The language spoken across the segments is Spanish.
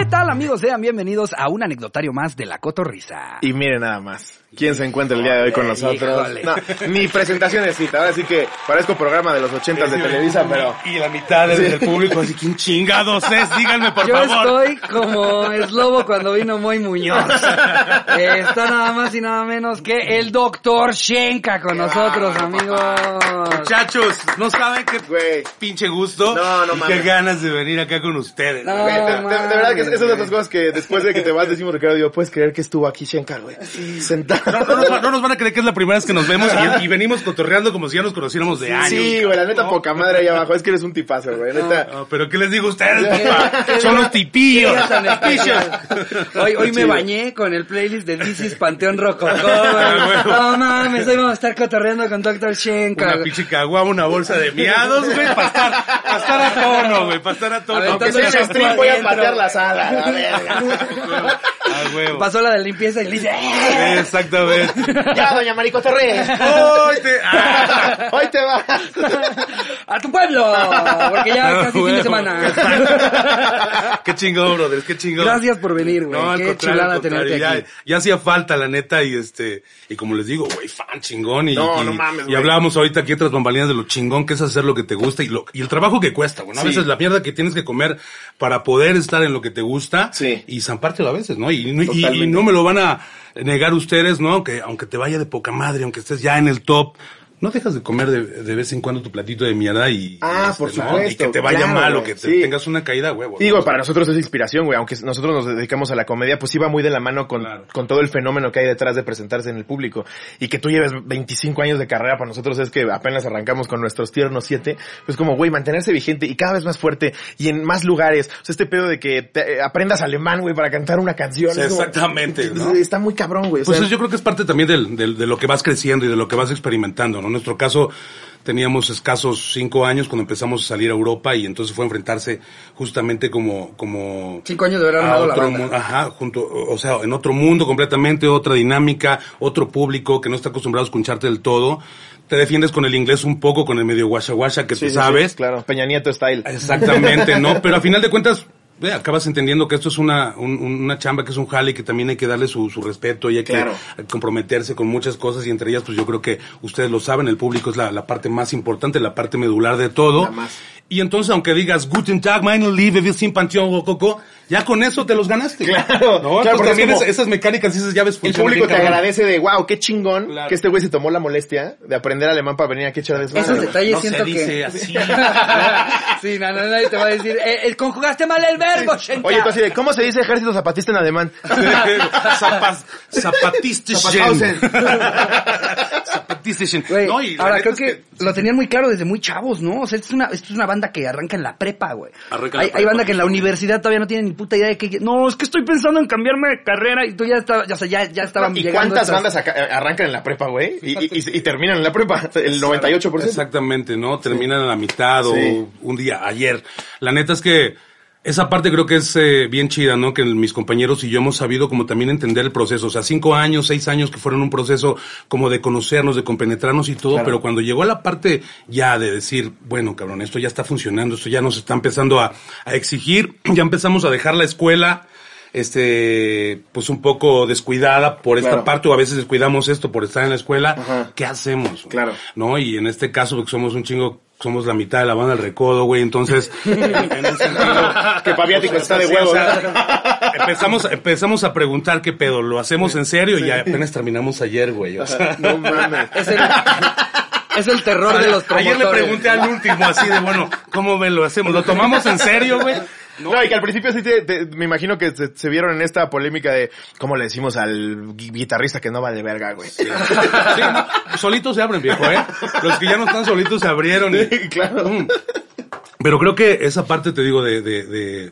¿Qué tal amigos? Sean bienvenidos a un anecdotario más de la Cotorrisa. Y miren nada más. ¿Quién se encuentra el día de hoy con nosotros? No, ni presentación necesita. Ahora sí que parezco programa de los ochentas de Televisa, pero... Y la mitad del, del público así, ¿quién chingados es? Díganme, por Yo favor. estoy como Slobo cuando vino Moy Muñoz. Eh, Está nada más y nada menos que el doctor Shenka con nosotros, amigos. Muchachos, no saben qué Güey. pinche gusto No, no y mames. qué ganas de venir acá con ustedes. No, de, de- de verdad que es- esas son mames, las cosas que después de que te vas decimos, Ricardo, digo, puedes creer que estuvo aquí Shenka, güey. Sentado. No, no nos, va- no nos van a creer que es la primera vez que nos vemos y, y venimos cotorreando como si ya nos conociéramos de años. Sí, güey, la neta poca madre ahí abajo. Es que eres un tipazo, güey. Neta. No, pero ¿qué les digo a ustedes, papá? Son los tipillos. Hoy, hoy me bañé con el playlist de is Panteón Rococó, Ah, güey. huevo. No mames, hoy vamos a estar cotorreando con Dr. Shenka. Una pinche caguama, una bolsa de miados, güey, para estar, pa' estar a tono, güey, para estar a tono. Aunque sea en el stream, voy a patear la La verga. A huevo. Pasó la de limpieza y le dice, "Eh, Exactamente. ya, doña Marico Torres. ¡Ay, te- ah! Hoy te va. ¡A tu pueblo! Porque ya Ah, casi fin de semana. Qué chingón, brother, qué chingón. Gracias por venir, güey. No, Qué chulada tenerte ya, aquí. ya hacía falta, la neta, y este, y como les digo, güey, fan chingón, y, No, y- no mames, y hablábamos ahorita aquí otras bambalinas de lo chingón que es hacer lo que te gusta y lo, y el trabajo que cuesta, güey, ¿no? A veces la mierda que tienes que comer para poder estar en lo que te gusta, Sí. y zampártelo a veces, ¿no? Y, y- no me lo van a negar ustedes, ¿no? Que aunque te vaya de poca madre, aunque estés ya en el top, no dejas de comer de, de vez en cuando tu platito de mierda y, Ah, y, por ¿no? supuesto, y que te vaya claro, mal o que te sí. tengas una caída, huevo. Digo, ¿no? para nosotros es inspiración, güey. Aunque nosotros nos dedicamos a la comedia, pues iba muy de la mano con, Claro. con todo el fenómeno que hay detrás de presentarse en el público. Y que tú lleves 25 años de carrera, para nosotros es que apenas arrancamos con nuestros tiernos 7. Pues como, güey, mantenerse vigente y cada vez más fuerte y en más lugares. O sea, este pedo de que te- eh, aprendas alemán, güey, para cantar una canción. Sí, como- exactamente, ¿no? Está muy cabrón, güey. O Pues sea, yo creo que es parte también del, del- de lo que vas creciendo y de lo que vas experimentando, ¿no? En nuestro caso teníamos escasos cinco años cuando empezamos a salir a Europa y entonces fue enfrentarse justamente como, como Cinco años de haber a armado la otro banda. ajá, junto, o sea, en otro mundo completamente, otra dinámica, otro público que no está acostumbrado a escucharte del todo. Te defiendes con el inglés un poco, con el medio guasha guasha que sí, tú sí, sabes. sí, claro, Peña Nieto style. Exactamente, ¿no? Pero a final de cuentas, acabas entendiendo que esto es una, un- una chamba, que es un jale y que también hay que darle su, su respeto y hay Claro. que comprometerse con muchas cosas y entre ellas, pues yo creo que ustedes lo saben, el público es la, la parte más importante, la parte medular de todo. Y entonces, aunque digas, Guten Tag, meine Liebe, wir sind Panteón Rococo, ya con eso te los ganaste. Claro, ¿no? claro, porque también es- esas mecánicas y esas llaves El funcionan público bien te cabrón. agradece de, wow, qué chingón Claro. que este güey se tomó la molestia de aprender alemán para venir aquí a echar desmadre. Esos detalles No se siento dice que... así. sí, no, no, nadie te va a decir, eh, eh, conjugaste mal el verbo, Shenka. Oye, tú así de, ¿cómo se dice ejército zapatista en alemán? Zapas-. Zapatausen. Zapatistischen. Güey, No, y ahora creo es que, lo tenían muy claro desde muy chavos, ¿no? O sea, esto es una, esto es una banda que arranca en la prepa, güey. Arranca en la Hay, hay prepa, banda que en la sí. universidad todavía no tienen ni puta idea de que, no, es que estoy pensando en cambiarme de carrera y tú ya estabas, ya, ya, ya estaban ¿Y llegando cuántas bandas eh, arrancan en la prepa, güey? Y, y- y- y terminan en la prepa. El 98%. Exactamente, ¿no? Terminan a la mitad o Sí. un día, ayer. La neta es que esa parte creo que es eh, bien chida, ¿no? Que mis compañeros y yo hemos sabido como también entender el proceso. O sea, cinco años, seis años que fueron un proceso como de conocernos, de compenetrarnos y todo, Claro. pero cuando llegó a la parte ya de decir, bueno, cabrón, esto ya está funcionando, esto ya nos está empezando a, a exigir, ya empezamos a dejar la escuela, este, pues un poco descuidada por esta Claro. parte, o a veces descuidamos esto por estar en la escuela, Ajá. ¿qué hacemos? Claro. ¿no? Y en este caso, porque somos un chingo, somos la mitad de la banda del recodo, güey, entonces, en un sentido, Que Paviático está de huevo. o sea, empezamos, empezamos a preguntar qué pedo, ¿lo hacemos en serio? Y apenas terminamos ayer, güey, o sea. No mames. Es el, es el terror de los promotores. Ayer le pregunté al último así de, bueno, ¿cómo ven lo hacemos? ¿Lo tomamos en serio, güey? No, y que al principio sí te, te- me imagino que se, se vieron en esta polémica de cómo le decimos al gui- guitarrista que no vale verga, güey. Sí, solitos se abren, viejo, ¿eh? Los que ya no están solitos se abrieron. y- claro. Mm. Pero creo que esa parte, te digo, de, de, de-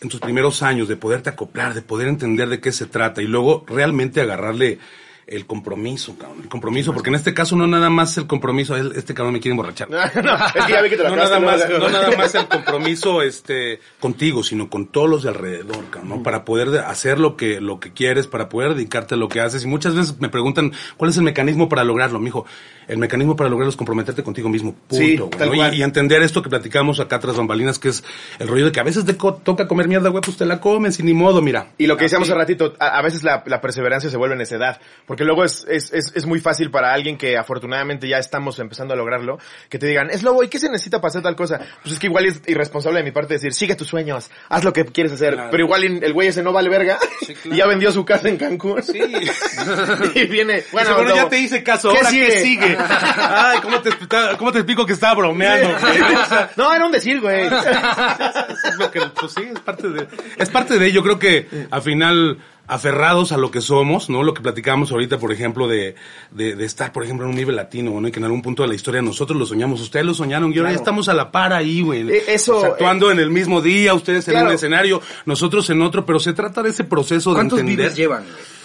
en tus primeros años, de poderte acoplar, de poder entender de qué se trata y luego realmente agarrarle el compromiso, cabrón. El compromiso, porque en este caso no nada más el compromiso, es- este cabrón me quiere emborrachar. no, nada, ¿no? más, no nada más el compromiso este contigo, sino con todos los de alrededor, cabrón, ¿no? Para poder de- hacer lo que, lo que quieres, para poder dedicarte a lo que haces. Y muchas veces me preguntan, ¿cuál es el mecanismo para lograrlo, mijo? El mecanismo para lograrlo es comprometerte contigo mismo, punto. Sí, güey, tal ¿no? Y- entender esto que platicamos acá tras bambalinas, que es el rollo de que a veces te co- toca comer mierda, güey, pues te la comes y ni modo, mira. Y lo que decíamos hace ratito, a, a veces la, la perseverancia se vuelve necedad, porque luego es, es, es, es muy fácil para alguien que afortunadamente ya estamos empezando a lograrlo, que te digan, es lobo, ¿y qué se necesita para hacer tal cosa? Pues es que igual es irresponsable de mi parte decir, sigue tus sueños, haz lo que quieres hacer, Claro. pero igual el güey ese no vale verga, claro. y ya vendió su casa en Cancún. Sí. y viene, Bueno, bueno, ya te hice caso, ¿qué ahora sigue? qué sigue. Ay, ¿cómo te, ¿cómo te explico que estaba bromeando? güey? O sea, No, era un decir, güey. es lo que, pues sí, es parte de, es parte de ello. Creo que al final aferrados a lo que somos, ¿no? Lo que platicábamos ahorita, por ejemplo, de, de, de estar, por ejemplo, en un nivel latino, ¿no? Y que en algún punto de la historia nosotros lo soñamos, ustedes lo soñaron y ahora ya estamos a la par ahí, güey. Eh, eso, O sea, actuando en el mismo día, ustedes en claro. un escenario, nosotros en otro, pero se trata de ese proceso de ¿Cuántos entender. vives llevan? güey?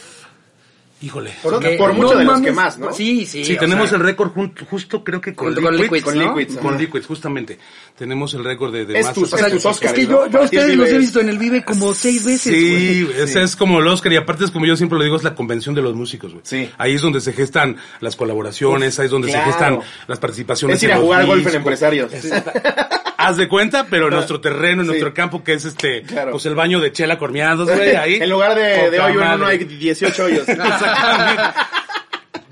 Híjole. Por mucho de los que más, ¿no? Sí, sí. Sí, tenemos sea, el récord justo creo que con, con Liquids, Con ¿no? Liquids, Con ajá. Liquids, justamente. Tenemos el récord de, de Es más tus- O sea, es tus Óscares, es que ¿no? yo, yo a ustedes los he visto en el Vive como seis veces, Sí, güey. ese es como el Oscar y aparte es como yo siempre lo digo, es la convención de los músicos, güey. Sí. Ahí es donde se gestan las colaboraciones, ahí es donde claro. se gestan las participaciones. Es ir a jugar golf en empresarios. Haz de cuenta, pero en nuestro terreno, en Sí. nuestro campo, que es este, Claro. pues el baño de chela cormeados, güey, ahí. En lugar de, de en uno madre. hay 18 hoyos. Exactamente.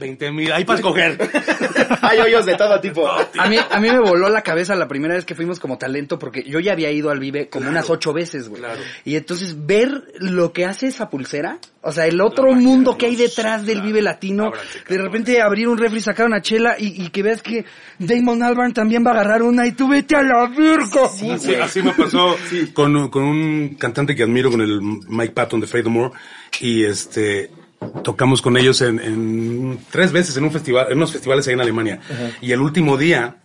20 mil, ahí para escoger. hay hoyos de todo tipo. A mí, a mí me voló la cabeza la primera vez que fuimos como talento, porque yo ya había ido al Vive como unas ocho veces, güey. Claro. Y entonces ver lo que hace esa pulsera, o sea, el otro mundo que hay detrás del Vive Latino, de repente abrir un refri, sacar una chela y, y que veas que Damon Albarn también va a agarrar una y tú vete a la virgo. Así, así me pasó con, un- con un cantante que admiro, con el Mike Patton de Fade No More, y este tocamos con ellos en, en tres veces en un festival, en unos festivales ahí en Alemania. Y el último día,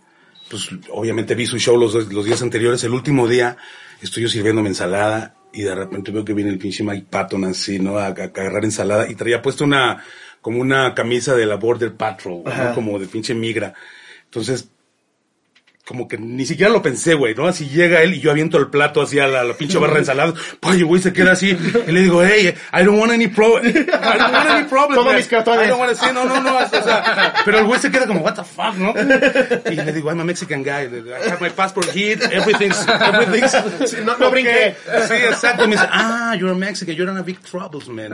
pues obviamente vi su show los, los días anteriores, el último día estoy yo sirviéndome ensalada y de repente veo que viene el pinche Mike Patton así, ¿no? A, a agarrar ensalada y traía puesto una, como una camisa de la Border Patrol, ¿no? Como de pinche migra. Entonces, como que ni siquiera lo pensé, güey, ¿no? Así llega él y yo aviento el plato hacia la, la pinche barra de ensaladas. Oye, güey, se queda así. Y le digo, hey, I don't want any problem. I don't want any problem. Man. mis cartones. I don't want to- no, no, no. O sea, pero el güey se queda como, what the fuck, ¿no? Y le digo, I'm a Mexican guy. I have my passport here. Everything's, everything's. Sí, no- no okay. brinqué. Sí, exacto. Me dice, ah, you're a Mexican. You're in a big troubles, man.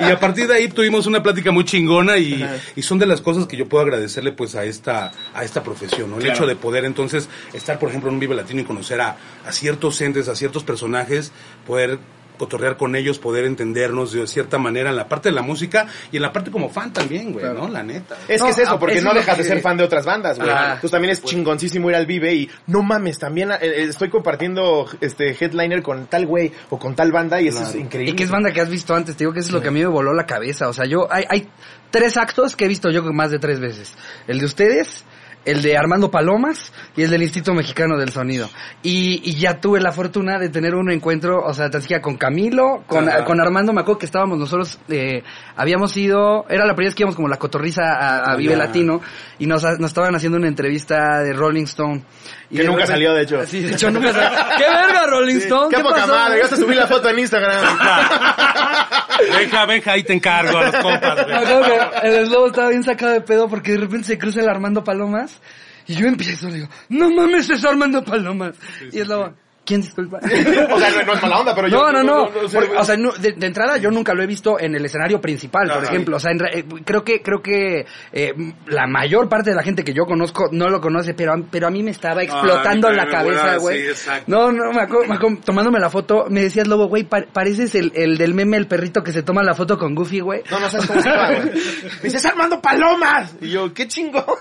Y a partir de ahí tuvimos una plática muy chingona y, y son de las cosas que yo puedo agradecerle pues a esta, a esta profesión, ¿no? El hecho de poder entonces estar, por ejemplo, en un Vive Latino y conocer a, a ciertos entes, a ciertos personajes, poder cotorrear con ellos, poder entendernos de cierta manera en la parte de la música y en la parte como fan también, güey, ¿no? La neta. Es No, que es eso, porque no dejas de ser fan de otras bandas, güey. Ah, Pues también es chingoncísimo ir al Vive y no mames, también eh, eh, estoy compartiendo este headliner con tal güey o con tal banda y eso es increíble. Y que es banda que has visto antes, te digo que eso es lo que a mí me voló la cabeza. O sea, yo, hay, hay tres actos que he visto yo más de tres veces. El de ustedes, el de Armando Palomas y el del Instituto Mexicano del Sonido. Y, y ya tuve la fortuna de tener un encuentro, o sea, tan siquiera con Camilo, con, Ajá. con Armando, me acuerdo que estábamos nosotros, eh, habíamos ido, era la primera vez que íbamos como la cotorriza a, a Vive. Latino y nos, nos estaban haciendo una entrevista de Rolling Stone. Y Que nunca salió, de hecho. Sí, de hecho nunca salió. ¡Qué verga, Rolling Stone! Qué, ¿Qué, poca pasó? madre, ya te subí la foto en Instagram. Venga, venga, ahí te encargo a los compas, el eslobo estaba bien sacado de pedo porque de repente se cruza el Armando Palomas y yo empiezo, le digo, no mames, es Armando Palomas. y el lobo, ¿quién disculpa? o sea, no, no es mala onda, pero No, yo... no, no. Porque, güey. o sea, no- de, de entrada yo nunca lo he visto en el escenario principal, por Ajá. ejemplo. O sea, en eh, creo que creo que eh, la mayor parte de la gente que yo conozco no lo conoce, pero, a- pero a mí me estaba explotando la cabeza, güey. sí, exacto. no, no, me acuerdo, me acuerdo, tomándome la foto, me decías, Lobo, güey, pa- pareces el, el del meme, el perrito que se toma la foto con Goofy, güey. No, no sabes cómo se llama, güey. Me dice, es Armando Palomas. Y yo, qué chingo.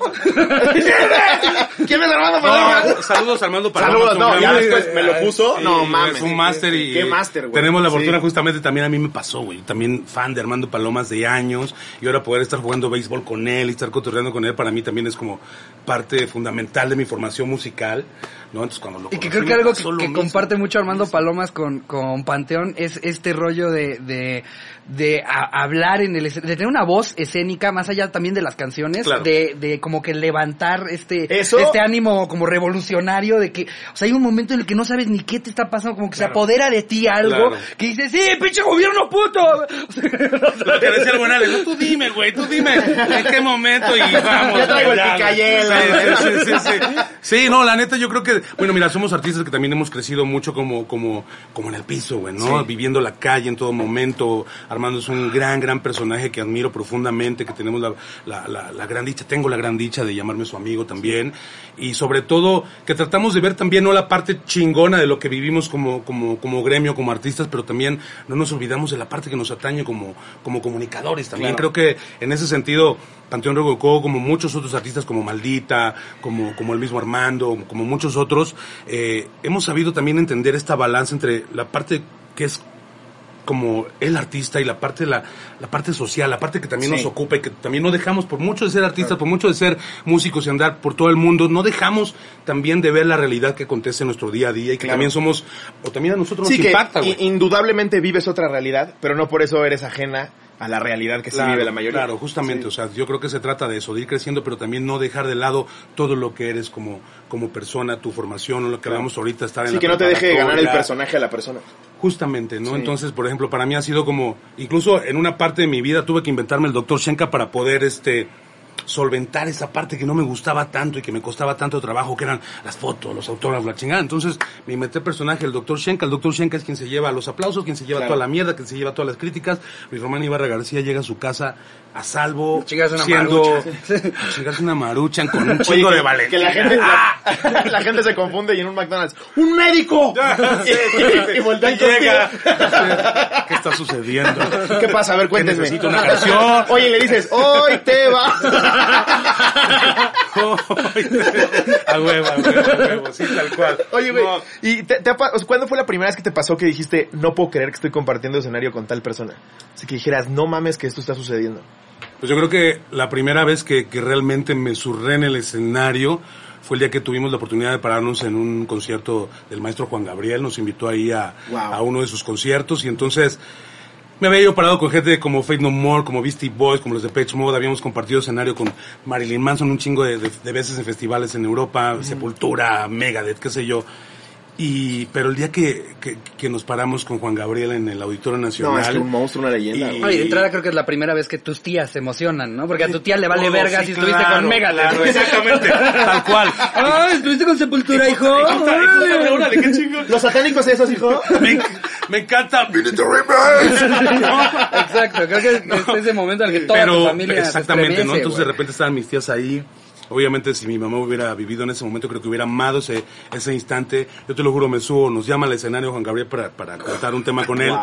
¿Quién es Armando Palomas? saludos Armando Palomas. Saludos, no, ya después me lo puso. Sí, no mames. Es un máster y. Qué máster, güey. Tenemos la fortuna Sí. justamente también a mí me pasó, güey. También fan de Armando Palomas de años. Y ahora poder estar jugando béisbol con él y estar cotorreando con él para mí también es como parte fundamental de mi formación musical. ¿No? Entonces cuando lo Y que creo que algo que, comparte mucho Armando Palomas con, con Panteón es este rollo de, de, de a- hablar en el de tener una voz escénica más allá también de las canciones, Claro. de, de como que levantar este, Eso- este ánimo como revolucionario de que, o sea, hay un momento en el que no sabes ni qué te está pasando, como que se apodera de ti algo, Claro. que dices, sí, pinche gobierno puto. Lo que decía el buen Alex, tú dime, güey, tú dime en qué momento y vamos. Ya traigo el. Sí, sí, sí, sí. Sí, no, la neta yo creo que, bueno, mira, somos artistas que también hemos crecido mucho como, como, como en el piso, güey, ¿no? Viviendo la calle en todo momento. Armando es un gran, gran personaje que admiro profundamente, que tenemos la, la, la, la gran dicha, tengo la gran dicha de llamarme su amigo también. Y sobre todo, que tratamos de ver también, no la parte chingona de lo que vivimos como, como, como gremio, como artistas, pero también no nos olvidamos de la parte que nos atañe como, como comunicadores también. Creo que en ese sentido, Panteón Rococó, como muchos otros artistas como Maldita, como, como el mismo Armando, como muchos otros, eh, hemos sabido también entender esta balanza entre la parte que es como el artista y la parte la, la parte social, la parte que también Sí. nos ocupa y que también no dejamos por mucho de ser artistas, por mucho de ser músicos y andar por todo el mundo, no dejamos también de ver la realidad que acontece en nuestro día a día y que Claro. también somos o también a nosotros Sí, nos que impacta, güey. i- indudablemente vives otra realidad, pero no por eso eres ajena a la realidad que Claro, vive la mayoría. Claro, justamente, Sí. o sea, yo creo que se trata de eso, de ir creciendo, pero también no dejar de lado todo lo que eres como, como persona, tu formación, lo que hablamos ahorita, estar en Sí, la que no te deje ganar el personaje a la persona. Justamente, ¿no? Sí. Entonces, por ejemplo, para mí ha sido como, incluso en una parte de mi vida tuve que inventarme el doctor Shenka para poder, este, solventar esa parte que no me gustaba tanto y que me costaba tanto trabajo, que eran las fotos, los autógrafos, la chingada. Entonces, me inventé el personaje, el doctor Shenka. El doctor Shenka es quien se lleva los aplausos, quien se lleva Claro. toda la mierda, quien se lleva todas las críticas. Luis Román Ibarra García llega a su casa a salvo, una siendo, maruchan. una maruchan con un chingo de valentía. Que la gente, la, la gente se confunde y en un McDonald's, ¡un médico! y, y voltean Y llega. contigo. ¿Qué está sucediendo? ¿Qué pasa? A ver, cuéntenme. necesito una canción. Oye, le dices, hoy te va. a huevo, a huevo, a huevo, sí, tal cual. Oye, güey, No, ¿y te, cuándo fue la primera vez que te pasó que dijiste, no puedo creer que estoy compartiendo escenario con tal persona? Así que dijeras, no mames que esto está sucediendo. Pues yo creo que la primera vez que, que realmente me surré en el escenario fue el día que tuvimos la oportunidad de pararnos en un concierto del maestro Juan Gabriel, nos invitó ahí a, Wow. a uno de sus conciertos y entonces me había yo parado con gente como Faith No More, como Beastie Boys, como los de Page Mode, habíamos compartido escenario con Marilyn Manson un chingo de, de- de veces en festivales en Europa, Sepultura, Megadeth, qué sé yo. Y, pero el día que, que, que nos paramos con Juan Gabriel en el Auditorio Nacional. No, es que un monstruo, una leyenda. Y- güey. Oye, de entrada creo que es la primera vez que tus tías se emocionan, ¿no? Porque a tu tía le vale Todo, verga sí, si estuviste con Megadeth, claro, güey. Exactamente, tal cual. ¡Ay, estuviste con Sepultura, hijo! Los satánicos esos, hijo. Me, me encanta. Exacto, creo que es ese momento en el que toda tu familia se exactamente, ¿no? Entonces de repente estaban mis tías ahí. Obviamente si mi mamá hubiera vivido en ese momento, creo que hubiera amado ese, ese instante. Yo te lo juro, me subo, nos llama al escenario Juan Gabriel para, para cantar un tema con él.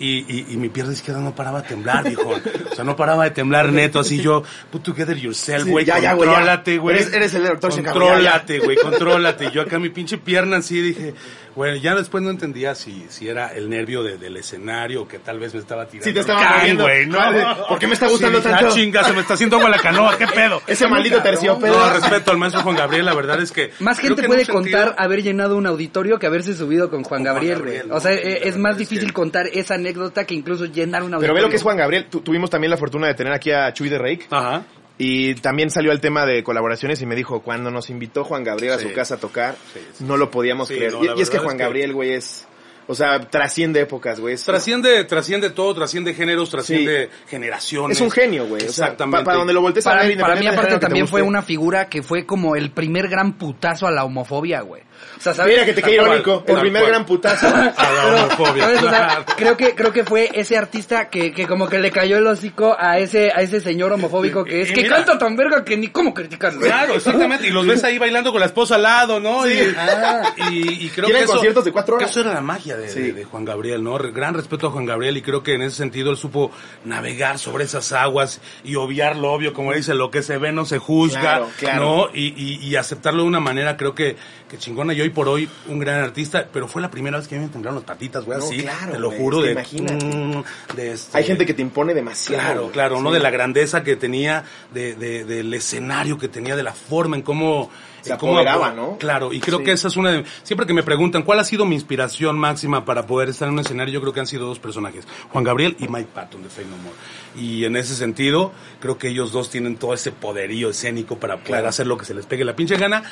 Y, y, y mi pierna izquierda no paraba de temblar, viejo. O sea, no paraba de temblar neto, así yo, put together yourself, Sí, güey. ya, ya, contrólate, güey. Eres- eres el doctor Contrólate, güey, contrólate. Y Yo acá mi pinche pierna así dije, bueno, ya después no entendía si, si era el nervio de- del escenario o que tal vez me estaba tirando. Sí, te estaba güey, no. Vale, ¿por qué me está gustando Sí, tanto? Ah, chinga, se me está haciendo agua la canoa, qué pedo. Ese maldito terciopelo. No, respeto al maestro Juan Gabriel, la verdad es que... Más gente que puede sentido- contar haber llenado un auditorio que haberse subido con Juan Con Juan Gabriel, güey. ¿no? O sea, Sí, eh, es más difícil que- contar esa anécdota que incluso llenar un Pero ve lo que es Juan Gabriel. Tu- tuvimos también la fortuna de tener aquí a Chuy de Rake. Ajá. Y también salió el tema de colaboraciones y me dijo, cuando nos invitó Juan Gabriel a su casa a tocar, Sí, sí. no lo podíamos Sí, creer. no, y, es que Juan es que- Gabriel, güey, es... O sea, trasciende épocas, güey. Trasciende, trasciende todo, trasciende géneros, trasciende generaciones. es un genio, güey. O sea, Exactamente. pa- para donde lo voltees a Para, ver, para mí aparte también fue una figura que fue como el primer gran putazo a la homofobia, güey. O sea, ¿sabes? Mira que te cual, irónico. El tal primer cual. gran putazo. A la homofobia. ¿sabes? O sea, claro. creo que creo que fue ese artista que, que como que le cayó el hocico a ese a ese señor homofóbico que es Y que mira- canta tan verga que ni cómo criticarlo. Claro, exactamente. Y los ves ahí bailando con la esposa al lado, ¿no? Sí. Y, Ah. y, y creo que eso, conciertos de cuatro horas. eso era la magia de, Sí. de- de Juan Gabriel, ¿no? Gran respeto a Juan Gabriel y creo que en ese sentido él supo navegar sobre esas aguas y obviar lo obvio, como dice, lo que se ve no se juzga, Claro, claro. ¿no? Y, y- y aceptarlo de una manera creo que, que chingona y hoy por hoy un gran artista, pero fue la primera vez que a mí me temblaron las patitas, güey, No, así, claro, te lo juro, que de, imagínate. mm, de este- Hay gente que te impone demasiado. Claro, claro, ¿no? De la grandeza que tenía, de, de- del escenario que tenía, de la forma en cómo... Se apoderaba, ¿no? Claro, y creo Sí. que esa es una de... Siempre que me preguntan cuál ha sido mi inspiración máxima para poder estar en un escenario, yo creo que han sido dos personajes, Juan Gabriel y Mike Patton de Fake No More. Y en ese sentido, creo que ellos dos tienen todo ese poderío escénico para poder Claro. hacer lo que se les pegue la pinche gana.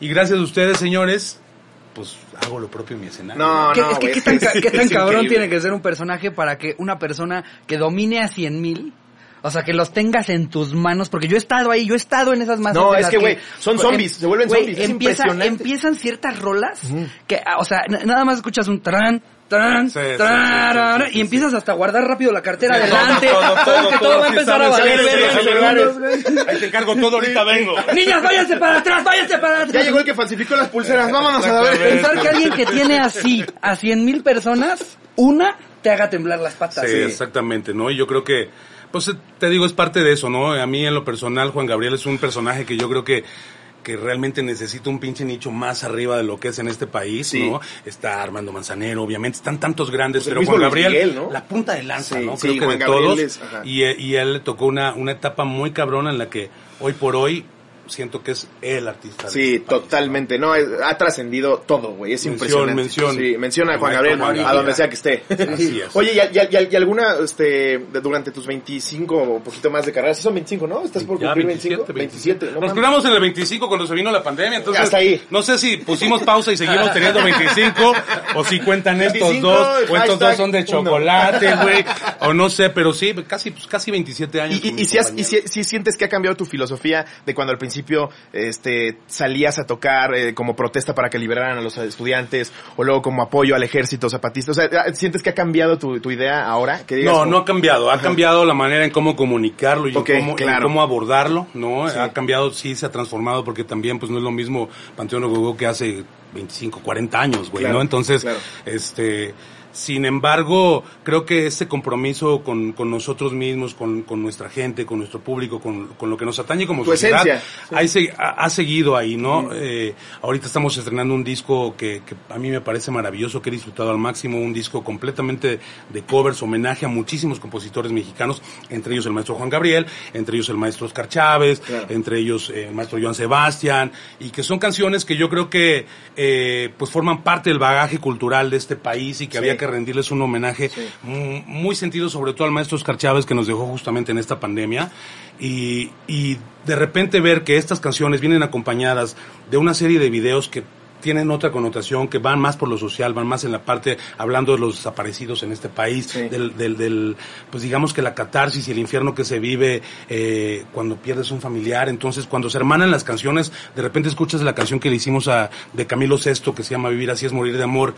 Y gracias a ustedes, señores, pues hago lo propio en mi escenario. No, ¿Qué- no, es que qué tan, es- ca- qué tan es cabrón increíble. tiene que ser un personaje para que una persona que domine a cien mil, o sea, que los tengas en tus manos, porque yo he estado ahí, yo he estado en esas masas. No, es las que, güey, son zombies, se vuelven güey, zombies, es empieza- impresionante. Empiezan ciertas rolas que, ah, o sea, nada más escuchas un tran, tran, Sí, sí, tran, sí, sí, sí, y empiezas hasta a guardar rápido la cartera Sí, adelante, todo, todo, todo, que todo, todo, va a empezar a valer. Ahí te encargo todo, ahorita vengo. Niñas, váyanse para atrás, váyanse para atrás. Ya llegó el que falsificó las pulseras. Vámonos a ver. Pensar que alguien que tiene así a cien mil personas, una te haga temblar las patas. Sí, exactamente, ¿no? Y yo creo que, pues te digo, es parte de eso, ¿no? A mí en lo personal, Juan Gabriel es un personaje que yo creo que que realmente necesita un pinche nicho más arriba de lo que es en este país, Sí. ¿no? Está Armando Manzanero, obviamente, están tantos grandes, Pues pero Juan Gabriel, Miguel, ¿no? la punta de lanza, Sí, ¿no? Creo que Juan de Gabriel todos, es- y, eh, y él le tocó una, una etapa muy cabrona en la que hoy por hoy siento que es el artista. de Sí, este país, ¿no? totalmente. No, es- ha trascendido todo, güey. Es Mención, impresionante. mención. Sí, menciona a Juan Gabriel a donde sea que esté. Así es. Oye, ¿y, y- y- y alguna, este, durante tus 25 o un poquito más de carrera? Sí son 25, ¿no? ¿Estás por cumplir 25? 27, no Nos curamos en el 25 cuando se vino la pandemia, entonces Hasta ahí. no sé si pusimos pausa y seguimos teniendo 25 o si cuentan estos 25, dos o estos dos son de chocolate, güey, o no sé, pero sí, casi pues casi 27 años. Y, si, has- y si sientes que ha cambiado tu filosofía de cuando al principio este, salías a tocar eh, como protesta para que liberaran a los estudiantes o luego como apoyo al ejército zapatista, o sea, ¿sientes que ha cambiado tu, tu idea ahora? Que digas No, como- no ha cambiado. Ha cambiado la manera en cómo comunicarlo y en cómo, en cómo abordarlo, ¿no? Sí. Ha cambiado, sí, se ha transformado porque también, pues, no es lo mismo Panteón Gogó que hace 25, 40 años, güey, Claro, ¿no? Entonces, claro. este, sin embargo, creo que ese compromiso con, con nosotros mismos, con, con nuestra gente, con nuestro público, con, con lo que nos atañe como Tu sociedad, sí. ahí se- ha, ha seguido ahí, ¿no? Eh, ahorita estamos estrenando un disco que, que a mí me parece maravilloso, que he disfrutado al máximo, un disco completamente de covers, homenaje a muchísimos compositores mexicanos, entre ellos el maestro Juan Gabriel, entre ellos el maestro Oscar Chávez, Claro. entre ellos eh, el maestro Joan Sebastián, y que son canciones que yo creo que eh, pues forman parte del bagaje cultural de este país y que Sí. había que rendirles un homenaje Sí. muy sentido sobre todo al maestro Oscar Chávez que nos dejó justamente en esta pandemia y, y de repente ver que estas canciones vienen acompañadas de una serie de videos que tienen otra connotación, que van más por lo social, van más en la parte, hablando de los desaparecidos en este país, Sí. del, del, del, pues digamos que la catarsis y el infierno que se vive eh, cuando pierdes un familiar. Entonces, cuando se hermanan las canciones, de repente escuchas la canción que le hicimos a, de Camilo Sesto, que se llama Vivir así es morir de amor,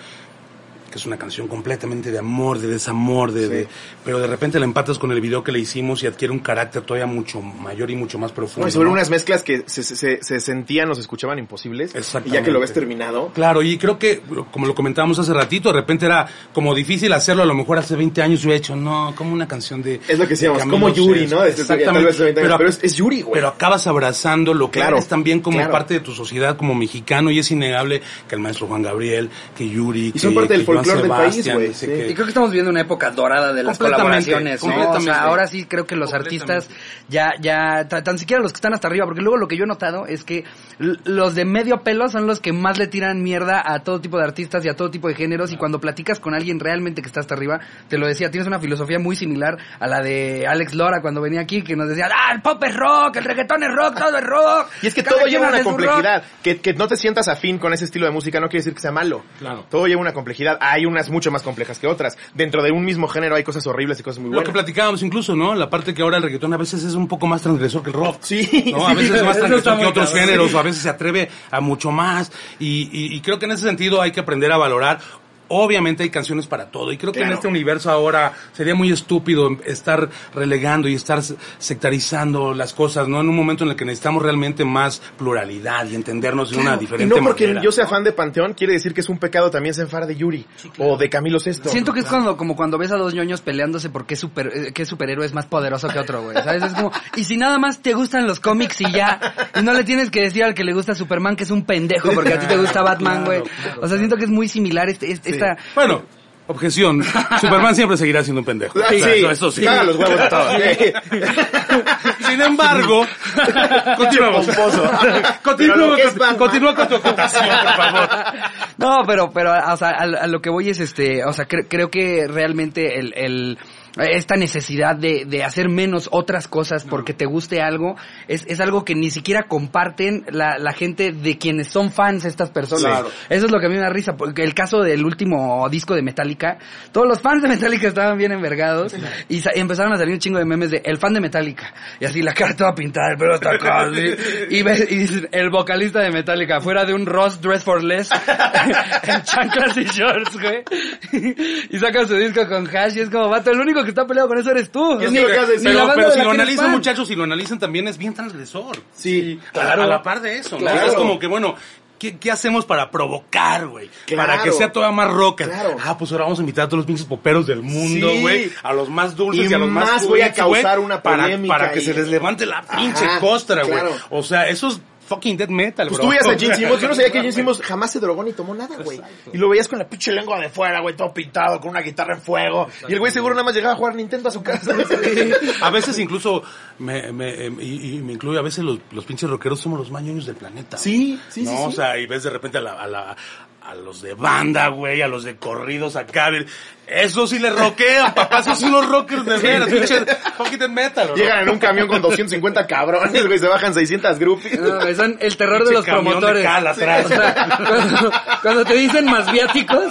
que es una canción completamente de amor, de desamor, de, Sí. de- pero de repente la empatas con el video que le hicimos y adquiere un carácter todavía mucho mayor y mucho más profundo. No, y sobre ¿no? unas mezclas que se, se, se sentían o se escuchaban imposibles. Y Exactamente. ya que lo ves terminado. Claro, y creo que, como lo comentábamos hace ratito, de repente era como difícil hacerlo, a lo mejor hace 20 años yo he hecho, no, como una canción de... Es lo que decíamos, de como Yuri. ¿no? Desde- Exactamente. tal vez hace 20 años, pero, pero es- es Yuri, güey. Pero acabas abrazando lo que Claro, eres también como claro. parte de tu sociedad como mexicano y es innegable que el maestro Juan Gabriel, que Yuri, Y son que- parte que folclore del país, güey, dice sí. que- Y creo que estamos viviendo una época dorada de las colaboraciones, ¿no? O completamente. sea, ahora sí creo que los artistas ya, ya, ta- tan siquiera los que están hasta arriba, porque luego lo que yo he notado es que los de medio pelo son los que más le tiran mierda a todo tipo de artistas y a todo tipo de géneros, y cuando platicas con alguien realmente que está hasta arriba, te lo decía, tienes una filosofía muy similar a la de Alex Lora cuando venía aquí, que nos decía, ah, el pop es rock, el reggaetón es rock, todo es rock. Y es que todo lleva una su rock". complejidad. Que, que no te sientas afín con ese estilo de música no quiere decir que sea malo. Claro. Todo lleva una complejidad. Hay unas mucho más complejas que otras. Dentro de un mismo género hay cosas horribles y cosas muy Lo que buenas. platicábamos incluso, ¿no? La parte que ahora el reggaetón a veces es un poco más transgresor que el rock. Sí, ¿no? A sí, veces es más transgresor que otros cabrón. géneros, Sí. o a veces se atreve a mucho más. Y, y- y creo que en ese sentido hay que aprender a valorar. Obviamente hay canciones para todo. Y creo que en este universo ahora sería muy estúpido estar relegando y estar sectarizando las cosas, ¿no? En un momento en el que necesitamos realmente más pluralidad y entendernos de una diferente y no porque manera. yo sea fan de Panteón, quiere decir que es un pecado también ser fan de Yuri o de Camilo Sesto. Siento que es cuando, como cuando ves a dos ñoños peleándose porque super, eh, qué superhéroe es más poderoso que otro, güey. ¿Sabes? Es como, y si nada más te gustan los cómics y ya, y no le tienes que decir al que le gusta Superman que es un pendejo porque a ti te gusta Batman, güey. O sea, siento que es muy similar este, este- Bueno, objeción. Superman siempre seguirá siendo un pendejo. Ah, O sea, sí, eso, eso sí. caga los huevos todo. Sin embargo, continuamos. Continúa, con- Batman. continúa con tu acotación, por favor. No, pero, pero, o sea, a, a lo que voy es este, o sea, cre- creo que realmente el, el, esta necesidad de, de hacer menos otras cosas porque te guste algo, es, es algo que ni siquiera comparten la, la gente de quienes son fans estas personas. Claro. Eso es lo que a mí me da risa, porque el caso del último disco de Metallica, todos los fans de Metallica estaban bien envergados y, empezaron a salir un chingo de memes de el fan de Metallica. Y así la cara toda pintada, el pelo hasta acá, y, ves- y dicen, el vocalista de Metallica, fuera de un Ross Dress for Less, en chanclas y shorts, güey. y saca su disco con hash y es como, vato, el único que está peleado con eso eres tú. Es Ni- lo que ni la Pero, de si lo analizan, muchachos, si lo analizan también es bien transgresor. Sí, Claro. A la par de eso, ¿no? Es como que, bueno, ¿qué, qué hacemos para provocar, güey? Claro. Para que sea todavía más rocker. Claro. Ah, pues ahora vamos a invitar a todos los pinches poperos del mundo, Sí. güey. A los más dulces y, Y a los más más voy a causar una para- polémica Para, que y- se les levante la pinche Ajá, costra, güey. claro. O sea, eso es fucking death metal, Pues bro. tú veías a Gene Simmons, yo no sabía que Gene Simmons jamás se drogó ni tomó nada, güey. Y lo veías con la pinche lengua de fuera, güey, todo pintado, con una guitarra en fuego. Y el güey seguro nada más llegaba a jugar Nintendo a su casa. A veces incluso, me, me, em, y, y me incluye, a veces los, los pinches rockeros somos los más ñoños del planeta. Sí, sí, ¿no? sí, O sea, y ves de repente a, la, a, la, a los de banda, güey, a los de corridos acá. Eso sí le rockean, papá, esos son los rockers de veras, pinche fucking metal, ¿no? Llegan en un camión con 250 cabrones, güey, se bajan 600 groupies. No, son el terror de los promotores. cal atrás. O sea, cuando, cuando te dicen más viáticos,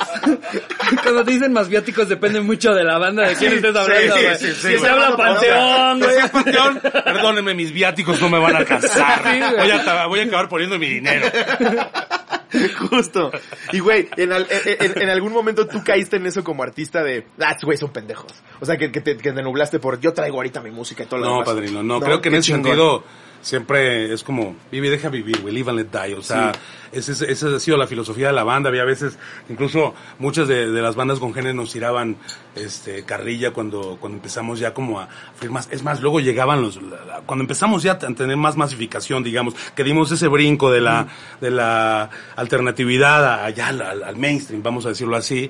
cuando te dicen más viáticos depende mucho de la banda de quién estés hablando, sí, güey. sí, sí, si se habla Panteón, güey. Si es Panteón, perdónenme, mis viáticos no me van a alcanzar. Voy, a, voy a acabar poniendo mi dinero. Justo. Y güey, en, al- en- en- en algún momento tú caíste en eso como artista de, ah, güey son pendejos. O sea, que, que te, que te nublaste por, yo traigo ahorita mi música y todo lo No, demás. padrino, no, creo que en ese chingón. sentido siempre es como, vive y deja vivir, güey, live and let die, o sea, ese- esa ha sido la filosofía de la banda, había veces, incluso muchas de, de las bandas con género nos tiraban, este, carrilla cuando, cuando empezamos ya como a firmar, es más, luego llegaban los, la- la- cuando empezamos ya a tener más masificación, digamos, que dimos ese brinco de la, de la alternatividad a- allá al, al- al mainstream, vamos a decirlo así,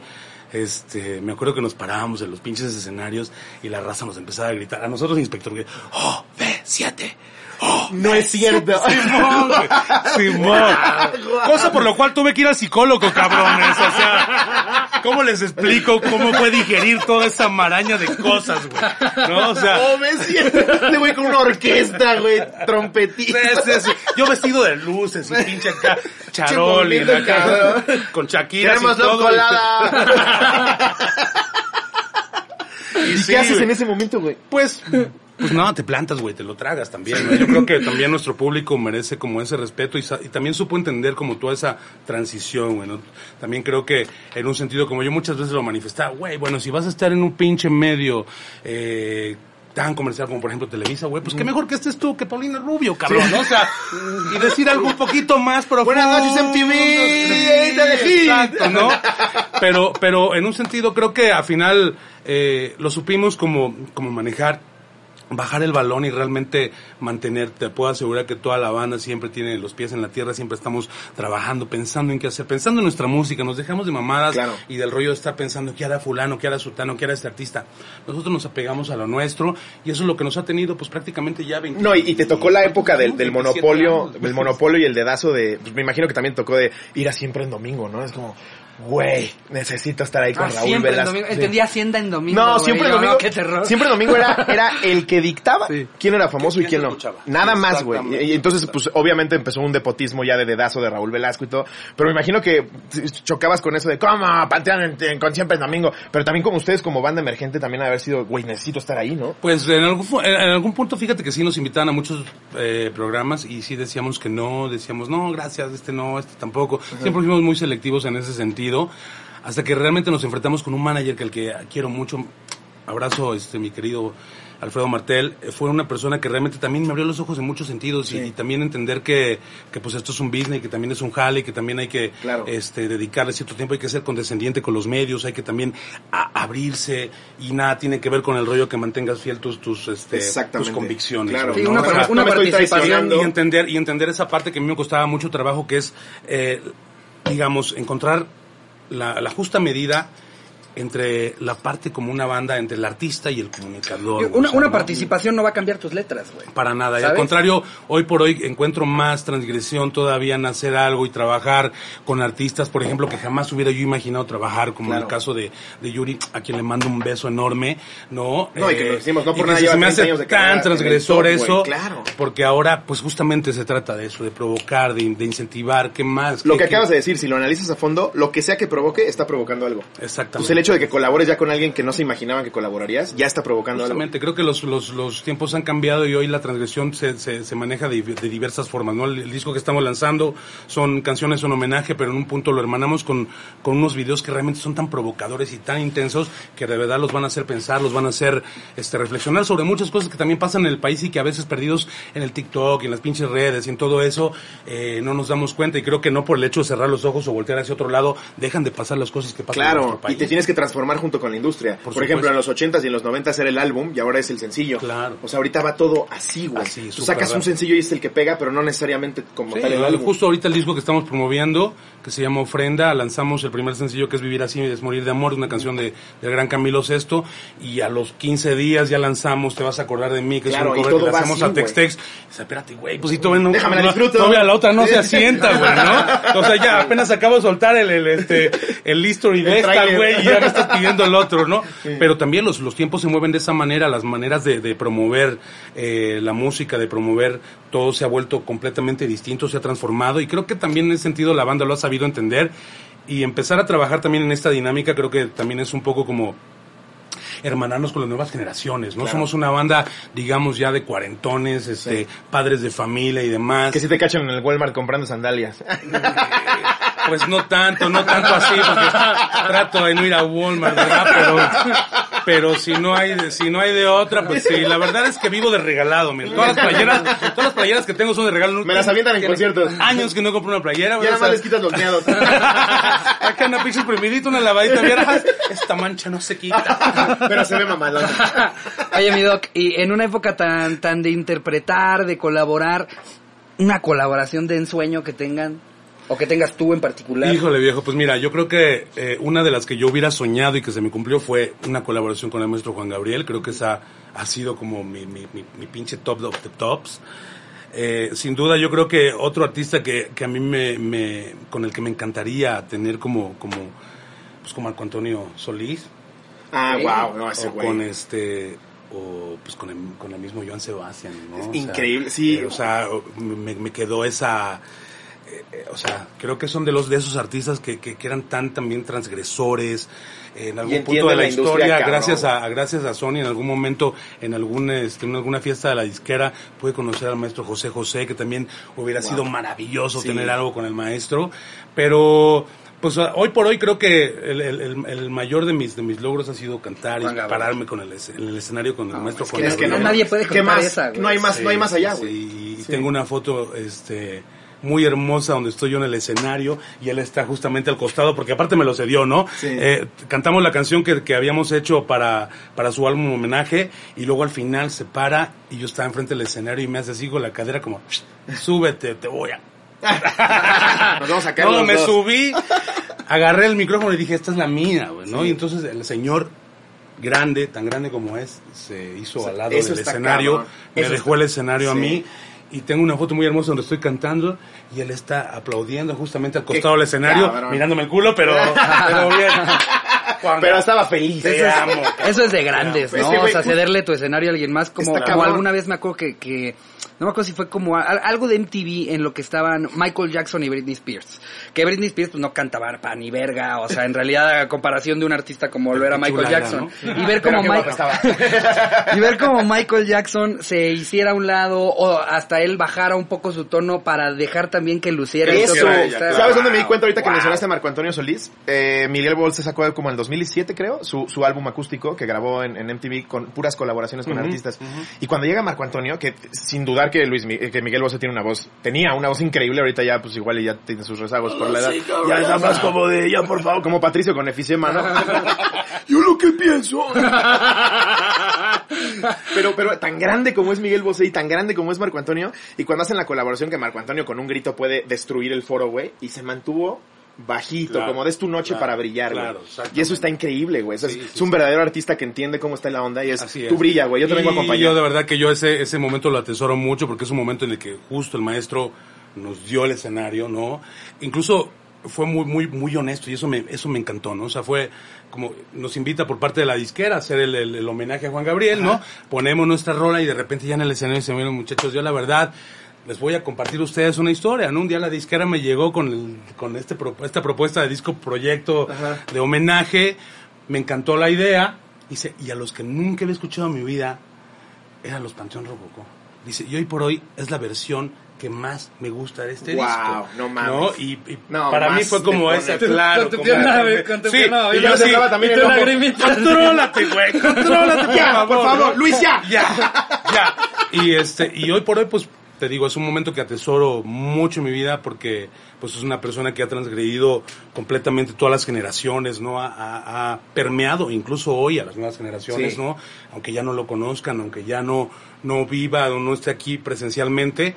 este, me acuerdo que nos parábamos en los pinches escenarios y la raza nos empezaba a gritar. A nosotros, inspector, que, ¡Oh, B7! ¡Oh, No es cierto. Simón. Simón. Cosa por lo cual tuve que ir al psicólogo, cabrones. O sea, ¿cómo les explico cómo fue digerir toda esa maraña de cosas, güey? ¿No? O sea, Oh, ves cierto. Este güey con una orquesta, güey, trompetista. es- yo vestido de luces y pinche acá, charol y acá, cabrón. con Shakira y todo. colada. Y ¿Y sí, qué haces güey. en ese momento, güey? Pues, pues no, te plantas, güey, te lo tragas también. ¿no? Yo creo que también nuestro público merece como ese respeto y, y también supo entender como toda esa transición, güey. ¿no? También creo que en un sentido como yo muchas veces lo manifestaba, güey, bueno, si vas a estar en un pinche medio eh, tan comercial como por ejemplo Televisa, güey, pues qué mejor que estés tú que Paulina Rubio, cabrón, ¿no? O sea, y decir algo un poquito más profundo. Buenas noches, MTV. Exacto, ¿no? Pero, pero en un sentido creo que al final eh, lo supimos como, como manejar bajar el balón y realmente mantener, te puedo asegurar que toda la banda siempre tiene los pies en la tierra, siempre estamos trabajando, pensando en qué hacer, pensando en nuestra música, nos dejamos de mamadas Claro. y del rollo de estar pensando qué hará fulano, qué hará sultano, qué hará este artista. Nosotros nos apegamos a lo nuestro y eso es lo que nos ha tenido pues prácticamente ya 20 No, y, y te tocó la época del, del 27 monopolio, del monopolio y el dedazo de, pues me imagino que también tocó de ir a siempre en domingo, ¿no? Es como, güey, necesito estar ahí con Ah, Raúl siempre en Velasco. domingo. Sí. Entendí Hacienda en domingo. No, siempre Yo, domingo. no, qué terror. Siempre domingo era, era el que dictaba Sí. quién era famoso y ¿Quién no. escuchaba? Nada más, güey. Y, y entonces, pues, obviamente empezó un depotismo ya de dedazo de Raúl Velasco y todo. Pero me imagino que chocabas con eso de, ¿cómo? Panteón en- en- con siempre en domingo. Pero también como ustedes, como banda emergente, también haber sido, güey, necesito estar ahí, ¿no? Pues en algún, fu- en en algún punto, fíjate que sí nos invitaban a muchos eh, programas y sí decíamos que no, decíamos no, gracias, este no, este tampoco. Siempre fuimos muy selectivos en ese sentido. Hasta que realmente nos enfrentamos con un manager que el que quiero mucho, abrazo este mi querido Alfredo Martel, eh, fue una persona que realmente también me abrió los ojos en muchos sentidos y, y también entender que, que pues esto es un business, que también es un jale, que también hay que Claro. este, dedicarle cierto tiempo, hay que ser condescendiente con los medios, hay que también a- abrirse y nada tiene que ver con el rollo que mantengas fiel tus, tus, este, tus convicciones. Claro, ¿no? Sí, una O sea, participación y entender y entender esa parte que a mí me costaba mucho trabajo que es eh, digamos encontrar la, la justa medida entre la parte como una banda entre el artista y el comunicador Una, o sea, una ¿no? participación no va a cambiar tus letras, güey. para nada y al contrario hoy por hoy encuentro más transgresión todavía en hacer algo y trabajar con artistas por ejemplo que jamás hubiera yo imaginado trabajar como en el caso de, de Yuri a quien le mando un beso enorme no No, y que lo decimos, no y por que nada se me 30 hace años de carrera tan transgresor top, eso claro. porque ahora pues justamente se trata de eso de provocar de, de incentivar qué más Lo ¿Qué- que qué- acabas de decir, si lo analizas a fondo, lo que sea que provoque, está provocando algo. exactamente Pues el hecho de que colabores ya con alguien que no se imaginaban que colaborarías, ya está provocando algo. Justamente, creo que los, los, los tiempos han cambiado y hoy la transgresión se, se, se maneja de, de diversas formas, ¿no? El, el disco que estamos lanzando son canciones en homenaje, pero en un punto lo hermanamos con, con unos videos que realmente son tan provocadores y tan intensos que de verdad los van a hacer pensar, los van a hacer este, reflexionar sobre muchas cosas que también pasan en el país y que a veces perdidos en el TikTok y en las pinches redes y en todo eso eh, no nos damos cuenta y creo que no por el hecho de cerrar los ojos o voltear hacia otro lado dejan de pasar las cosas que pasan en Claro, nuestro y país. te tienes que transformar junto con la industria. Por, Por ejemplo, en los 80s y en los 90s era el álbum y ahora es el sencillo. Claro. O sea, ahorita va todo así, güey. Así, Tú sacas un sencillo y es el que pega, pero no necesariamente como Sí, tal el álbum. justo ahorita el disco que estamos promoviendo, que se llama Ofrenda, lanzamos el primer sencillo que es Vivir así es morir de amor, una canción de, del gran Camilo Sesto, y a los 15 días ya lanzamos Te vas a acordar de mí, que Claro, es un cover que así, a. Textex. Dice, espérate, güey, pues si todavía no, Déjame la todavía la otra no se asienta, güey, ¿no? O sea, ya apenas acabo de soltar el, el, este, el history de El esta, güey, y ya me estás pidiendo el otro, ¿no? Pero también los, los tiempos se mueven de esa manera, las maneras de, de promover eh, la música, de promover todo se ha vuelto completamente distinto, se ha transformado y creo que también en ese sentido la banda lo ha sabido entender y empezar a trabajar también en esta dinámica creo que también es un poco como hermanarnos con las nuevas generaciones, ¿no? Claro. Somos una banda, digamos, ya de cuarentones, este, Sí. padres de familia y demás. Que si te cachan en el Walmart comprando sandalias. Pues no tanto, no tanto así, porque trato de no ir a Walmart, ¿verdad? Pero, pero si no hay de, si no hay de otra, pues sí. La verdad es que vivo de regalado, mira. Todas las playeras, todas las playeras que tengo son de regalo. Me las avientan en conciertos. Años que no compro una playera, Ya güey, nada más les quitas los miedos. Acá una pinche primidita, una lavadita, vieras, esta mancha no se quita. Pero se ve mamalón. Oye, mi doc, y en una época tan, tan de interpretar, de colaborar, una colaboración de ensueño que tengan, o que tengas tú en particular. Híjole viejo, pues mira, yo creo que eh, una de las que yo hubiera soñado y que se me cumplió fue una colaboración con el maestro Juan Gabriel. Creo que esa ha sido como mi, mi, mi, mi pinche top of the tops. Eh, sin duda yo creo que otro artista que, que a mí me, me, con el que me encantaría tener como, como, pues como Marco Antonio Solís. Ah, wow, no, ese o güey. con este o pues con el, con el mismo Joan Sebastián ¿no? Es O sea, increíble, sí. eh, o sea me, me quedó esa eh, eh, o sea creo que son de los de esos artistas que, que, que eran tan también transgresores en algún punto de la, historia gracias a, a- gracias a Sony en algún momento en algún este, en alguna fiesta de la disquera pude conocer al maestro José José que también hubiera Wow. sido maravilloso Sí. tener algo con el maestro pero pues a- hoy por hoy creo que el, el- el- el mayor de mis de mis logros ha sido cantar y pararme con el, en el escenario con el maestro es Juan que Es que no, nadie puede ¿Qué contar más? esa, güey. no hay más, no hay más allá, Sí, güey. sí, y Sí. tengo una foto este muy hermosa donde estoy yo en el escenario y él está justamente al costado porque aparte me lo cedió, ¿no? Sí. Eh, cantamos la canción que, que habíamos hecho para, para su álbum homenaje y luego al final se para y yo estaba enfrente del escenario y me hace así con la cadera como súbete, te voy a Nos vamos a no, me dos. subí, agarré el micrófono y dije, esta es la mía, güey, ¿no? Y entonces el señor grande, tan grande como es, se hizo al lado del escenario, cabrón. me Eso dejó está- el escenario a mí y tengo una foto muy hermosa donde estoy cantando y él está aplaudiendo justamente al costado del escenario, cabrón. mirándome el culo, pero, pero bien. Pero estaba feliz. Eso es, amo. eso es de grandes, Es ¿no? o sea, cederle tu escenario a alguien más. Como, como alguna vez me acuerdo que, que no me acuerdo si fue como a- algo de MTV en lo que estaban Michael Jackson y Britney Spears. Que Britney Spears pues no cantaba pa ni verga, o sea, en realidad a comparación de un artista como lo era Michael Jackson. ¿no? Y ver como Michael y ver como Michael Jackson se hiciera a un lado o hasta él bajara un poco su tono para dejar también que luciera Eso, claro. ¿sabes dónde me di cuenta ahorita que mencionaste a Marco Antonio Solís? Eh, Miguel Bol se sacó como en el 2017, creo, su, su álbum acústico que grabó en, en MTV con puras colaboraciones con artistas. Y cuando llega Marco Antonio, que sin dudar que Luis que Miguel Bosé tiene una voz, tenía una voz increíble, ahorita ya pues igual y ya tiene sus rezagos por la edad. ya está más como de, ya por favor, como Patricio con efisema, ¿no? Yo lo que pienso. pero, pero tan grande como es Miguel Bosé y tan grande como es Marco Antonio, y cuando hacen la colaboración que Marco Antonio con un grito puede destruir el foro, güey, y se mantuvo bajito, Claro, como des tu noche claro, para brillar, güey. claro, exactamente. y eso está increíble, güey. Es, Sí, sí, es un verdadero artista que entiende cómo está la onda y es, Así es. tú brilla, güey, yo te vengo a Y acompañar. Yo de verdad que yo ese, ese momento lo atesoro mucho porque es un momento en el que justo el maestro nos dio el escenario, ¿no? Incluso fue muy, muy, muy honesto y eso me, eso me encantó, ¿no? O sea, fue como nos invita por parte de la disquera a hacer el, el- el homenaje a Juan Gabriel, ¿no? Ponemos nuestra rola y de repente ya en el escenario se miren muchachos, yo la verdad les voy a compartir a ustedes una historia, ¿no? Un día la disquera me llegó con, el- con este, esta propuesta de disco proyecto Ajá. de homenaje, me encantó la idea, dice, y a los que nunca había escuchado en mi vida, eran los Panteón Rococó. Dice, y hoy por hoy es la versión que más me gusta de este Guau, disco. no mames. Y, y No, para mí fue como pone- claro. Con tu completamente. pierna, con tu Sí, pierna, y y yo cerraba también y el contrólate, güey, contrólate, por favor, ¿no? Luis, ya. Ya, ya. Y este, y hoy por hoy, pues, te digo, es un momento que atesoro mucho en mi vida porque, pues, es una persona que ha transgredido completamente todas las generaciones, ¿no? Ha, ha- ha permeado incluso hoy a las nuevas generaciones, Sí. ¿no? Aunque ya no lo conozcan, aunque ya no, no viva o no esté aquí presencialmente,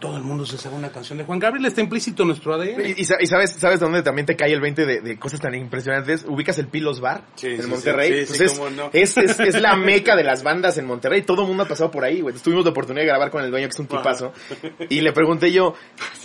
todo el mundo se sabe una canción de Juan Gabriel, está implícito en nuestro ADN. Y, y sa- y sabes, sabes dónde también te cae el 20 de, de cosas tan impresionantes. Ubicas el Pilos Bar Sí, en sí, Monterrey. sí, sí, Entonces, cómo no. es, es, es la meca de las bandas en Monterrey. Todo el mundo ha pasado por ahí, güey. Tuvimos la oportunidad de grabar con el dueño, que es un tipazo. Y le pregunté yo,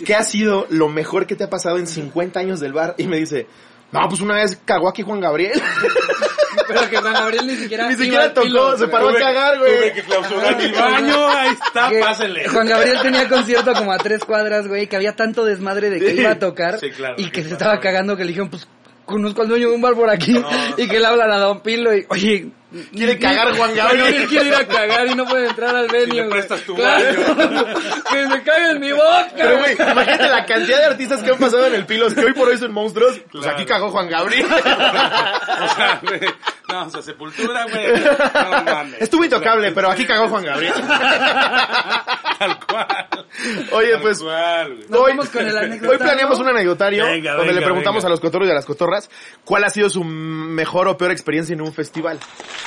¿qué ha sido lo mejor que te ha pasado en 50 años del bar? Y me dice, no, pues una vez cagó aquí Juan Gabriel. Pero que Juan Gabriel ni siquiera Ni siquiera tocó, pilo, se paró a cagar, güey. Tuve que clausurar mi baño, ahí está, Que pásenle. Juan Gabriel tenía concierto como a tres cuadras, güey, que había tanto desmadre de que Sí. iba a tocar Sí, claro, y que se claro. estaba cagando que le dijeron, pues conozco al dueño de un bar por aquí y que le hablan a Don Pilo y, oye, Quiere cagar Juan Gabriel. quiere ir a cagar y no puede entrar al venue. le güey. prestas tu Claro. que se cague en mi boca. Pero, güey, imagínate la cantidad de artistas que han pasado en el Pilos, que hoy por hoy son monstruos. Pues Claro. aquí cagó Juan Gabriel. O sea, güey, no, o sea, sepultura, güey. No mames. Estuvo intocable, pero aquí cagó Juan Gabriel. Tal cual. Oye, Tal pues, cual, hoy, vamos con el anecdotario. hoy planeamos un anecdotario Venga, donde venga, le preguntamos venga. a los cotorros y a las cotorras cuál ha sido su mejor o peor experiencia en un festival.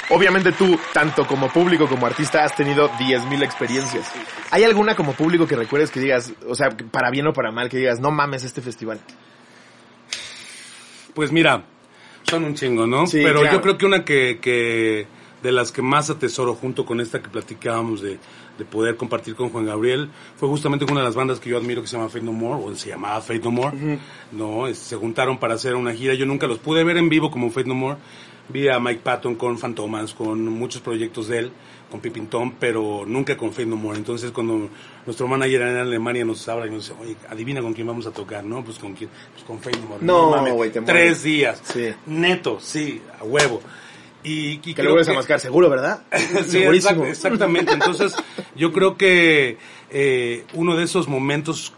Obviamente tú, tanto como público como artista, has tenido 10.000 experiencias. ¿Hay alguna como público que recuerdes que digas, o sea, para bien o para mal, que digas, no mames este festival? Pues mira, son un chingo, ¿no? Sí, Pero claro. yo creo que una que, que de las que más atesoro junto con esta que platicábamos de, de poder compartir con Juan Gabriel fue justamente una de las bandas que yo admiro que se llama Fate No More, o se llamaba Fate No More, ¿no? Se juntaron para hacer una gira, yo nunca los pude ver en vivo como Fate No More, vi a Mike Patton con Fantomas, con muchos proyectos de él, con Pippin Tom, pero nunca con Fate No More, entonces cuando nuestro manager en Alemania nos habla y nos dice, oye, adivina con quién vamos a tocar, ¿no? Pues con quién, pues con Fate No More. No, mames, güey, te Tres días. Sí. Neto, sí, a huevo. Y, y Que lo vuelves a mascar, seguro, ¿verdad? Sí, Segurísimo. exact- exactamente. Entonces, yo creo que eh, uno de esos momentos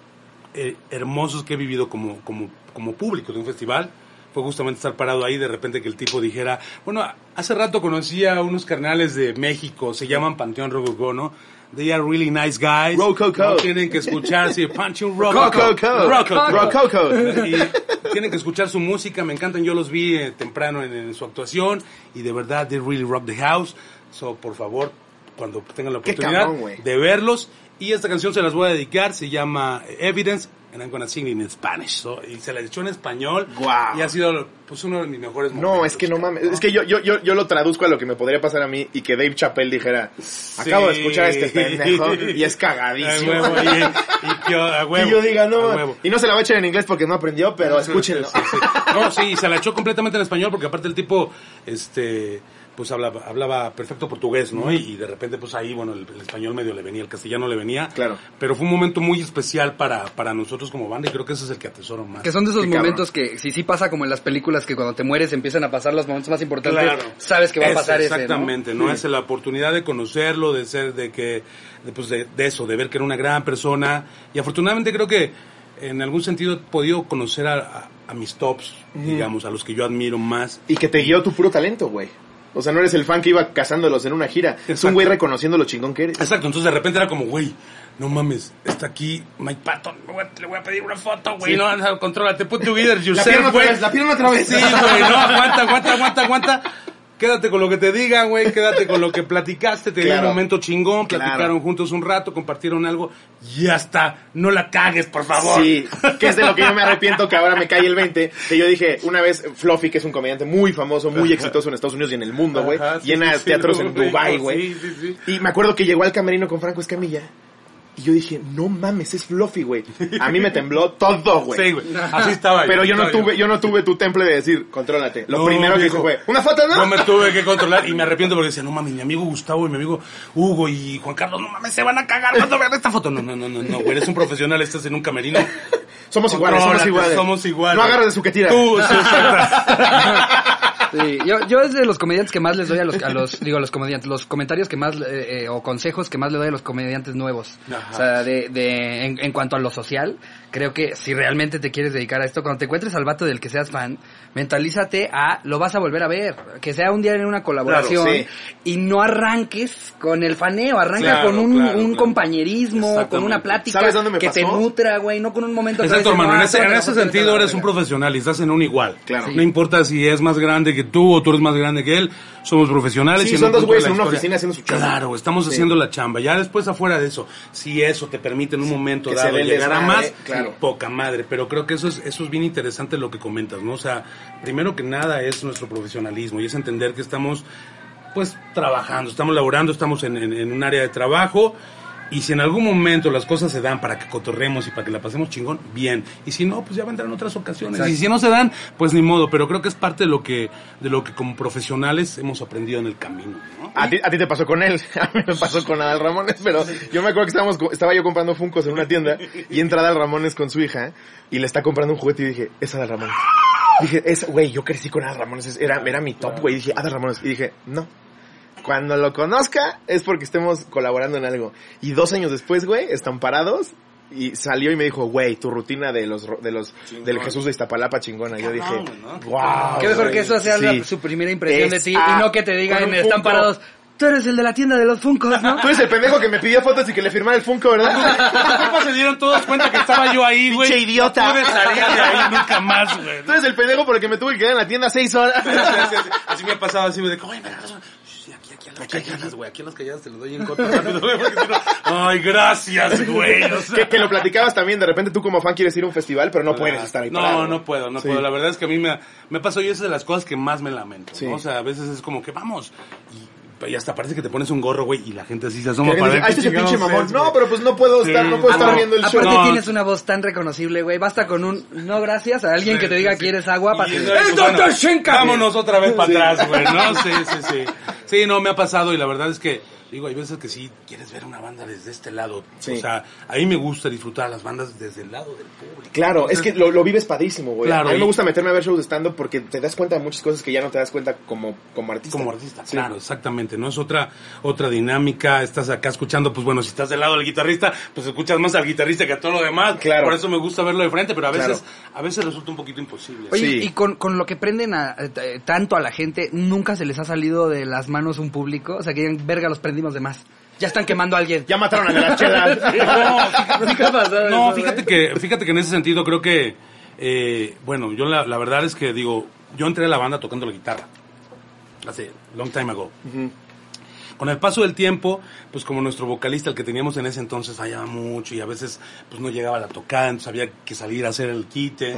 eh, hermosos que he vivido como, como, como público de un festival fue justamente estar parado ahí de repente que el tipo dijera, bueno, hace rato conocí a unos carnales de México, se llaman Panteón Rococó, ¿no? They are really nice guys. Rococo. No tienen que escuchar, sí, Panteón. Rococo. Rococo. Rococo. Y tienen que escuchar su música, me encantan, yo los vi eh, temprano en, en su actuación y de verdad, they really rock the house. So, por favor, cuando tengan la oportunidad cabrón, de verlos. Y esta canción se las voy a dedicar, se llama Evidence, and I'm gonna sing in Spanish. So, y se la echó en español. Guau. Y ha sido pues uno de mis mejores momentos. No, es que no mames. Es que yo, yo, yo, yo lo traduzco a lo que me podría pasar a mí y que Dave Chappelle dijera, acabo de escuchar a este pendejo y es cagadísimo. huevo, y, y que, a huevo, y yo diga, no, y no se la va a echar en inglés porque no aprendió, pero escúchenlo. Sí, sí. No, sí, se la echó completamente en español porque aparte el tipo, este, pues hablaba, hablaba perfecto portugués, ¿no? Y, y de repente, pues ahí, bueno, el, el español medio le venía, el castellano le venía. Claro. Pero fue un momento muy especial para, para nosotros como banda y creo que ese es el que atesoro más. Que son de esos Qué cabrón. momentos que, si sí pasa como en las películas, que cuando te mueres empiezan a pasar los momentos más importantes, Claro. sabes que va a pasar ese, ¿no? Exactamente, ¿no? Es la oportunidad de conocerlo, de ser, de que, de, pues de, de eso, de ver que era una gran persona. Y afortunadamente creo que en algún sentido he podido conocer a, a- a mis tops, digamos, a los que yo admiro más. Y que te guió tu puro talento, güey. O sea, no eres el fan que iba cazándolos en una gira. Es un güey reconociendo lo chingón que eres. Exacto, entonces de repente era como, güey, no mames, está aquí Mike Patton, le voy a, pedir una foto, güey, Sí. no, no, contrólate, put together La yourself, pierna otra vez, la pierna otra vez. Sí, güey, no, aguanta, aguanta, aguanta, aguanta. Quédate con lo que te digan, güey, quédate con lo que platicaste, te dio Claro. un momento chingón, Claro. platicaron juntos un rato, compartieron algo, y ya está, no la cagues, por favor. Sí, que es de lo que yo me arrepiento que ahora me cae el 20. Que yo dije, una vez Fluffy, que es un comediante muy famoso, muy exitoso en Estados Unidos y en el mundo, güey, sí, llena sí, teatros en Dubai, güey. sí, sí. Y me acuerdo que llegó al camerino con Franco Escamilla. Y yo dije, no mames, es Fluffy, güey. A mí me tembló todo, güey. Sí, güey, así estaba Pero yo no tuve, yo no tuve tu temple de decir, contrólate. Lo No, primero que hice fue, ¿una foto, no? Yo me tuve que controlar y me arrepiento porque decía, no mames, mi amigo Gustavo y mi amigo Hugo y Juan Carlos, no mames, se van a cagar cuando vean esta foto. No, no, no, no, no, güey, eres un profesional, estás en un camerino. Somos iguales, somos iguales. Somos iguales. No agarres de su que tira. Tú, sí, yo, yo es de los comediantes que más les doy a los, a los digo, a los comediantes, los comentarios que más, eh, eh, o consejos que más le doy a los comediantes nuevos. Ajá. O sea, de, de, en, en cuanto a lo social, creo que si realmente te quieres dedicar a esto, cuando te encuentres al vato del que seas fan, mentalízate a, lo vas a volver a ver, que sea un día en una colaboración, Claro, sí. y no arranques con el faneo, arranca Claro, con un, claro, un claro. compañerismo, con una plática ¿Sabes dónde me que te pasó? nutra, güey, no con un momento Exacto, de, hermano. En "Ah, ese, en ese la foto, sentido eres un verga". profesional y estás en un igual. Claro. No importa si es más grande que tú o tú eres más grande que él, somos profesionales. Sí, y son dos güeyes en una historia- oficina haciendo su chamba. Claro, estamos Sí. haciendo la chamba. Ya después afuera de eso, si eso te permite en un momento dado llegar a más, claro. poca madre. Pero creo que eso es, eso es bien interesante lo que comentas, ¿no? O sea, primero que nada es nuestro profesionalismo y es entender que estamos pues trabajando, estamos laborando, estamos en, en- en un área de trabajo y si en algún momento las cosas se dan para que cotorremos y para que la pasemos chingón, bien. Y si no, pues ya vendrán otras ocasiones. Exacto. Y si no se dan, pues ni modo, pero creo que es parte de lo que de lo que como profesionales hemos aprendido en el camino, ¿no? A ti, a ti te pasó con él, a mí me pasó con Adal Ramones, pero yo me acuerdo que estábamos, estaba yo comprando Funcos en una tienda y entra Adal Ramones con su hija y le está comprando un juguete y dije, es Adal Ramones. Dije, es, güey, yo crecí con Adal Ramones, es- era, era mi top, güey. Dije, Adal Ramones. Y dije, no. Cuando lo conozca es porque estemos colaborando en algo. Y dos años después, güey, están parados y salió y me dijo, güey, tu rutina de los, de los, del Jesús de Iztapalapa chingona. Yo dije, wow. Qué mejor güey". que eso sea la- su primera impresión de ti y no que te digan, están parados, tú eres el de la tienda de los Funkos, ¿no? Tú eres el pendejo que me pidió fotos y que le firmara el Funko, ¿verdad? ¿Cómo se dieron todos cuenta que estaba yo ahí, güey? Pinche idiota. No pude salir de ahí nunca más, güey. Tú eres el pendejo por el que me tuve que quedar en la tienda seis horas. Así, así, así, así me ha pasado así, güey, me regalas una-". Sí, aquí, a las calladas, güey, aquí a las calladas te lo doy en corto rápido, güey, Ay, gracias, güey. o sea. que, que lo platicabas también, de repente tú como fan quieres ir a un festival, pero no puedes estar ahí No, parado. no puedo, no Sí. puedo. La verdad es que a mí me, me pasó y esa es de las cosas que más me lamento. Sí. ¿no? O sea, a veces es como que vamos. Y, y hasta parece que te pones un gorro, güey, y la gente así se asoma para ver "Ah, este pinche mamón. es, No, güey". pero pues no puedo estar, Sí. no puedo estar viendo el show. Aparte No. tienes una voz tan reconocible, güey. Basta con un no gracias a alguien que te diga Sí, quieres agua para ¡El pues, doctor bueno, Shenka! Vámonos otra vez para atrás, güey, ¿no? Sí, sí, sí. Sí, no, me ha pasado y la verdad es que, digo, hay veces que sí quieres ver una banda desde este lado. Sí. O sea, a mí me gusta disfrutar las bandas desde el lado del público. Claro, es que lo, lo vives padrísimo, güey. Claro, a mí me gusta meterme a ver shows de stand-up porque te das cuenta de muchas cosas que ya no te das cuenta como, como artista. Como artista, Sí. claro, exactamente, ¿no? Es otra, otra dinámica, estás acá escuchando, pues bueno, si estás del lado del guitarrista, pues escuchas más al guitarrista que a todo lo demás. Claro. Por eso me gusta verlo de frente, pero a veces, Claro. a veces resulta un poquito imposible. Oye, Sí. y con, con lo que prenden a, eh, tanto a la gente, ¿nunca se les ha salido de las manos un público? O sea, que digan, verga, los prendimos de más. Ya están quemando a alguien. Ya mataron a las chelas. No, eso, fíjate que, fíjate que en ese sentido creo que, eh, bueno, yo la, la verdad es que digo, yo entré a la banda tocando la guitarra. Hace long time ago. Con el paso del tiempo, pues como nuestro vocalista, el que teníamos en ese entonces, fallaba mucho y a veces pues no llegaba a la tocada, entonces había que salir a hacer el quite.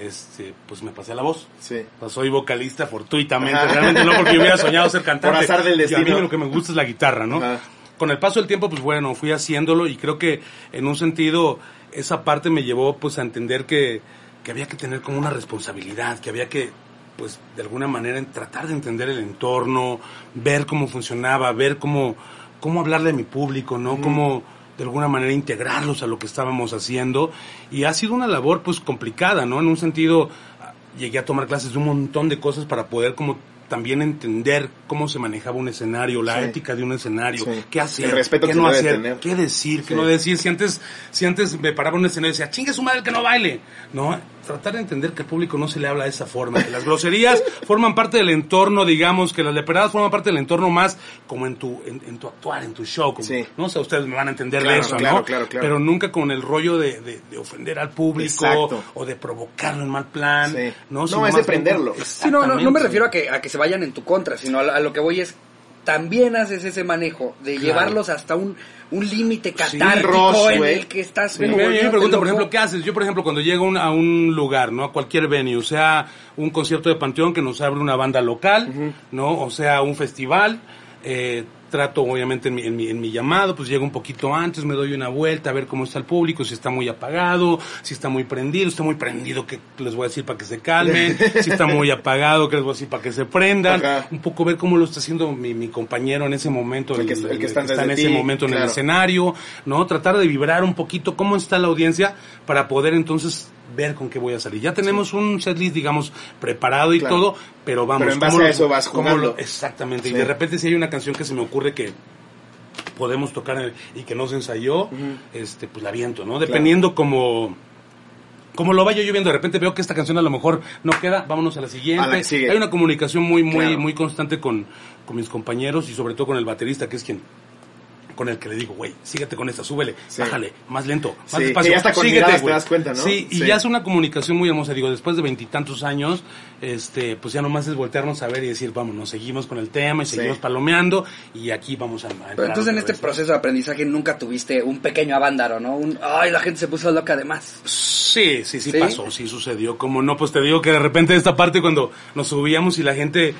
Este, pues me pasé a la voz. Sí. O sea, soy vocalista fortuitamente, Ajá. realmente no porque yo hubiera soñado ser cantante. Por azar del Y a destino. mí lo que me gusta es la guitarra, ¿no? Ajá. Con el paso del tiempo, pues bueno, fui haciéndolo y creo que en un sentido esa parte me llevó pues a entender que, que había que tener como una responsabilidad, que había que pues de alguna manera en tratar de entender el entorno, ver cómo funcionaba, ver cómo, cómo hablarle a mi público, ¿no? Cómo de alguna manera integrarlos a lo que estábamos haciendo y ha sido una labor pues complicada, ¿no? En un sentido llegué a tomar clases de un montón de cosas para poder como también entender cómo se manejaba un escenario, la Sí. ética de un escenario, Sí. qué hacer, El respeto qué que no hacer, tener. qué decir, qué Sí. no decir. Si antes, si antes me paraba en un escenario y decía, chingue su madre que no baile, no, tratar de entender que al público no se le habla de esa forma, que las groserías forman parte del entorno, digamos, que las leperadas forman parte del entorno más como en tu, en, en tu actuar, en tu show, como, Sí. no o sea, ustedes me van a entender Claro, de eso, claro, ¿no? claro, claro. Pero nunca con el rollo de, de- de ofender al público Exacto. o de provocarlo en mal plan, Sí. ¿no? No, Sino es de prenderlo. Sí, no, no, no me refiero a que, a que se vayan en tu contra, sino a, a lo que voy es, también haces ese manejo de Claro. llevarlos hasta un, un límite catártico en el que estás... Sí, a mí me por ejemplo, ¿qué haces? Yo, por ejemplo, cuando llego a un- a un lugar, ¿no? A cualquier venue, sea un concierto de Panteón que nos abre una banda local, ¿no? O sea, un festival, eh, trato obviamente en mi, en, mi, en mi llamado, pues llego un poquito antes, me doy una vuelta a ver cómo está el público, si está muy apagado, si está muy prendido, está muy prendido, que les voy a decir para que se calmen, si está muy apagado, que les voy a decir para que se prendan, Ajá. un poco ver cómo lo está haciendo mi, mi compañero en ese momento, El que- el que está en ese momento en el escenario, ¿no? Tratar de vibrar un poquito cómo está la audiencia para poder entonces ver con qué voy a salir. Ya tenemos un setlist, digamos, preparado y Claro. todo, pero vamos. Pero en base ¿cómo a lo- eso vas jugando. lo- exactamente. Sí. Y de repente si hay una canción que se me ocurre que podemos tocar y que no se ensayó, este, pues la viento, ¿no? Dependiendo como como lo vaya yo viendo, de repente veo que esta canción a lo mejor no queda, vámonos a la siguiente. A la. Hay una comunicación muy, muy, Claro. muy constante con, con mis compañeros y sobre todo con el baterista, que es quien con el que le digo, güey, síguete con esta, súbele, Sí. bájale, más lento, más Sí, despacio, que ya está con síguete, miradas, te güey. das cuenta, ¿no? Sí, y Sí. ya es una comunicación muy hermosa, digo, después de veintitantos años, este, pues ya nomás es voltearnos a ver y decir, vamos, nos seguimos con el tema y Sí. seguimos palomeando y aquí vamos a, a entrar Pero entonces en este proceso de aprendizaje nunca tuviste un pequeño avándaro, ¿no? Un, ay, la gente se puso loca de más. Sí, sí, sí, ¿Sí? pasó, sí sucedió. Como no, pues te digo que de repente esta parte cuando nos subíamos y la gente,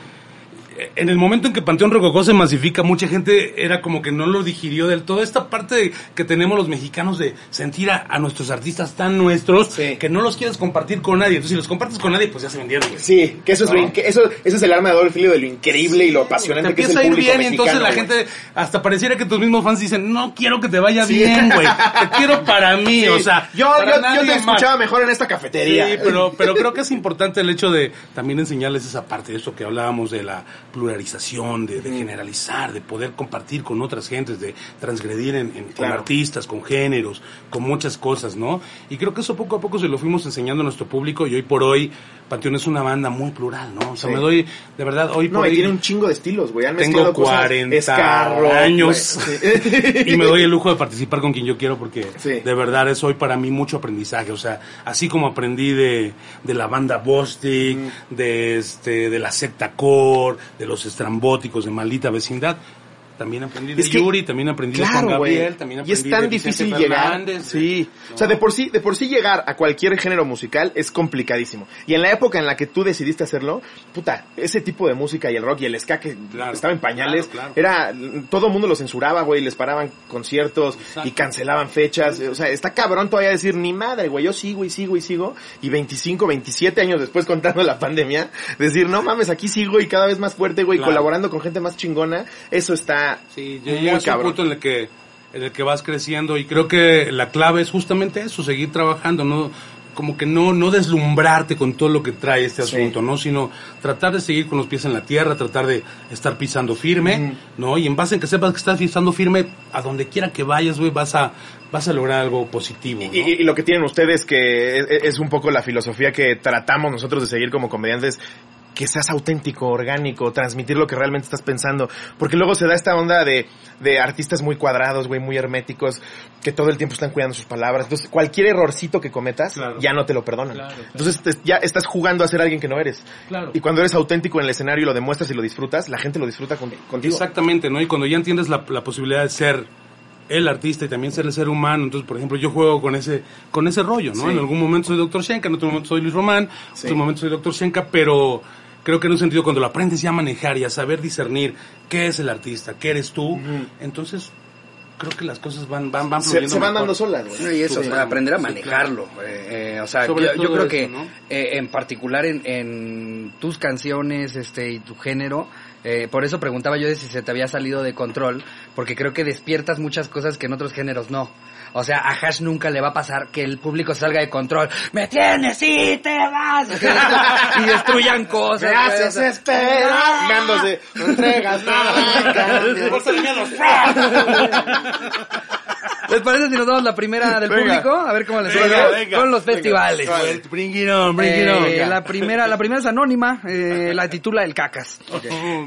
en el momento en que Panteón Rococó se masifica, mucha gente era como que no lo digirió del todo. Esta parte que tenemos los mexicanos de sentir a, a nuestros artistas tan nuestros Sí. que no los quieres compartir con nadie. Entonces si los compartes con nadie, pues ya se vendieron. güey. Sí, que eso es, No. lo inque- eso, eso es el arma de doble filo de lo increíble y lo apasionante Te que es el a ir público bien y entonces la güey. gente hasta pareciera que tus mismos fans dicen, no quiero que te vaya Sí. bien, güey. Te quiero para mí, o sea. yo, yo, yo te más". escuchaba mejor en esta cafetería. Sí, pero, pero creo que es importante el hecho de también enseñarles esa parte de eso que hablábamos de la pluralización, de, de generalizar, de poder compartir con otras gentes, de transgredir en, en- con artistas, con géneros, con muchas cosas, ¿no? Y creo que eso poco a poco se lo fuimos enseñando a nuestro público y hoy por hoy Panteón es una banda muy plural, ¿no? O sea, Sí. me doy, de verdad, hoy No, por hoy... tiene un chingo de estilos, güey. Tengo mezclado cosas 40 escarro, años. Sí. y me doy el lujo de participar con quien yo quiero porque Sí. de verdad es hoy para mí mucho aprendizaje. O sea, así como aprendí de, de la banda Bostic, de este, de la secta Core, de los estrambóticos de maldita vecindad. También aprendí de Es que- Yuri, también aprendí de Juan Claro, Gabriel, güey. también Y es aprendí tan de difícil llegar. Sí. ¿no? O sea, de por sí, de por sí llegar a cualquier género musical es complicadísimo. Y en la época en la que tú decidiste hacerlo, puta, ese tipo de música y el rock y el ska que Claro, estaba en pañales, claro, era, todo el mundo lo censuraba, güey, les paraban conciertos Exacto. y cancelaban fechas. O sea, está cabrón todavía decir, ni madre, güey, yo sigo y sigo y sigo. Y 25, 27 años después contando la pandemia, decir, no mames, aquí sigo y cada vez más fuerte, güey, Claro. colaborando con gente más chingona. Eso está Sí, ya muy un punto en el que en el que vas creciendo y creo que la clave es justamente eso, seguir trabajando, no como que no no deslumbrarte con todo lo que trae este Sí. asunto, ¿no? Sino tratar de seguir con los pies en la tierra, tratar de estar pisando firme, ¿no? Y en base en que sepas que estás pisando firme, a donde quiera que vayas, güey, vas a vas a lograr algo positivo, ¿no? Y, y- y lo que tienen ustedes que es, es un poco la filosofía que tratamos nosotros de seguir como comediantes que seas auténtico, orgánico, transmitir lo que realmente estás pensando. Porque luego se da esta onda de, de artistas muy cuadrados, güey, muy herméticos, que todo el tiempo están cuidando sus palabras. Entonces, cualquier errorcito que cometas, Claro. ya no te lo perdonan. Claro, claro. Entonces, te- ya estás jugando a ser alguien que no eres. Claro. Y cuando eres auténtico en el escenario y lo demuestras y lo disfrutas, la gente lo disfruta con- contigo. Exactamente, ¿no? Y cuando ya entiendes la, la posibilidad de ser el artista y también ser el ser humano, entonces, por ejemplo, yo juego con ese con ese rollo, ¿no? Sí. En algún momento soy Dr. Shenka, en otro momento soy Luis Román, en Sí. otro momento soy Dr. Shenka, pero creo que en un sentido cuando lo aprendes ya a manejar y a saber discernir qué es el artista, qué eres tú, entonces creo que las cosas van, van, van Se, se van mejor. dando solas, güey. No, y eso, Sí, o sea, aprender a sí, manejarlo. eh, eh, o sea, Sobre yo, yo creo eso, que ¿no? eh, en particular en, en tus canciones este y tu género, eh, por eso preguntaba yo de si se te había salido de control, porque creo que despiertas muchas cosas que en otros géneros no. O sea, a Hash nunca le va a pasar que el público salga de control. ¡Me tienes y te vas! y destruyan cosas. Me o haces sea, esperar. Meándose. No entregas nada. Los- ¿Les parece si nos damos la primera del Venga. público? A ver cómo les Venga, va venga. con los festivales. Vale. Bring it on, bring it on. Eh, la primera, la primera es anónima, eh, la titula El Cacas.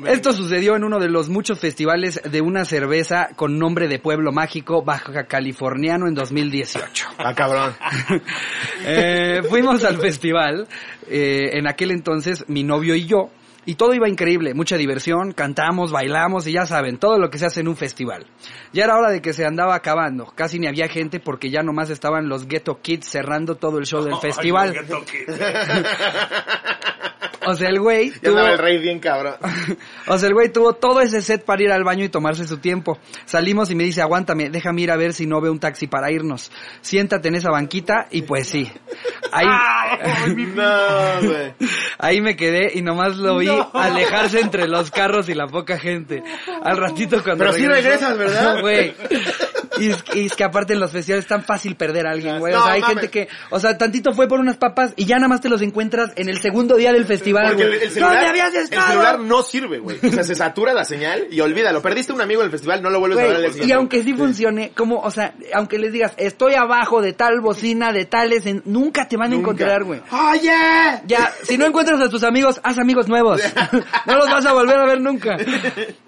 Esto sucedió en uno de los muchos festivales de una cerveza con nombre de pueblo mágico baja en 2018. Ah, cabrón. Eh, fuimos al festival, eh, en aquel entonces mi novio y yo, y todo iba increíble, mucha diversión, cantamos, bailamos y ya saben, todo lo que se hace en un festival. Ya era hora de que se andaba acabando, casi ni había gente porque ya nomás estaban los Ghetto Kids cerrando todo el show del festival. O sea, el güey Ya tuvo... el rey bien cabrón. O sea, el güey tuvo todo ese set para ir al baño y tomarse su tiempo. Salimos y me dice, aguántame, déjame ir a ver si no veo un taxi para irnos. Siéntate en esa banquita y pues sí. Ahí, No, güey. ahí me quedé y nomás lo vi alejarse entre los carros y la poca gente. Al ratito cuando Pero sí regresas, ¿verdad? Güey. Y es, y es que aparte en los festivales es tan fácil perder a alguien, güey. O No, sea, hay mames. gente que, o sea, tantito fue por unas papas y ya nada más te los encuentras en el segundo día del festival, Porque el, el celular, ¿Dónde habías el estado? celular no sirve, güey. O sea, se satura la señal y olvídalo. Perdiste un amigo del festival, no lo vuelves a ver al y aunque sí funcione, como, o sea, aunque les digas, estoy abajo de tal bocina, de tales, en- nunca te van a Nunca. encontrar, güey. ¡Oye! Ya, si no encuentras a tus amigos, haz amigos nuevos. no los vas a volver a ver nunca.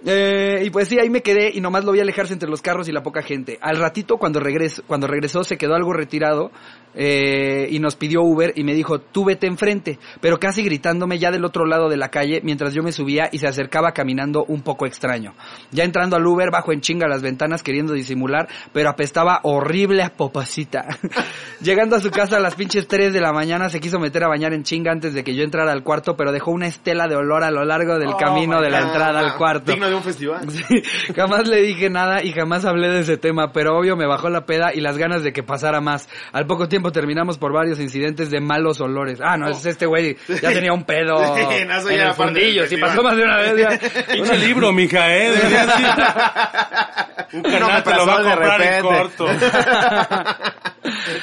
Eh, y pues sí, ahí me quedé y nomás lo vi alejarse entre los carros y la poca gente. Al ratito, cuando regresó, cuando regresó, se quedó algo retirado eh, y nos pidió Uber y me dijo, tú vete enfrente, pero casi gritándome ya del otro lado de la calle mientras yo me subía y se acercaba caminando un poco extraño. Ya entrando al Uber, bajo en chinga las ventanas queriendo disimular, pero apestaba horrible a popacita. Llegando a su casa a las pinches 3 de la mañana, se quiso meter a bañar en chinga antes de que yo entrara al cuarto, pero dejó una estela de olor a lo largo del Oh, camino de la entrada al cuarto. Digno de un festival. Sí, jamás le dije nada y jamás hablé de ese tema, pero obvio me bajó la peda y las ganas de que pasara más. Al poco tiempo terminamos por varios incidentes de malos olores. Ah, no, es este güey ya tenía un pedo Sí, en el fundillo. Si pasó más de una vez ya. Pinche libro, mija, eh. Un canal te lo va a comprar en corto.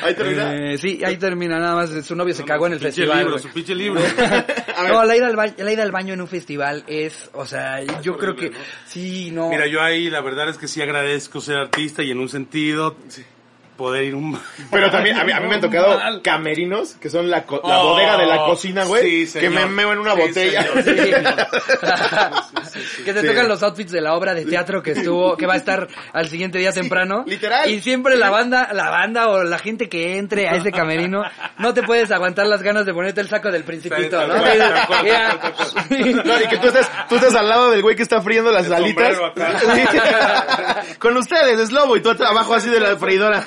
Ahí termina. Eh, sí, ahí termina nada más. Su novio se cagó en el Pinche festival. libro, su pinche libro. No, la ida, al baño, la ida al baño en un festival es, o sea, yo creo que sí, no. Mira, yo ahí la verdad es que sí agradezco ser artista y en un sentido poder ir un... Pero también, a mí, a mí me han tocado camerinos, que son la, co- la Oh, bodega de la cocina, güey. sí, que me meo en una Sí, botella. señor. Sí. Sí, sí, que te Sí. tocan los outfits de la obra de teatro que estuvo, que va a estar al siguiente día temprano. literal. Y siempre la banda, la banda o la gente que entre a ese camerino, no te puedes aguantar las ganas de ponerte el saco del principito, ¿no? Y que tú estás, tú estás al lado del güey que está friendo las El alitas. Con ustedes, es lobo, y tú abajo así de la freidora.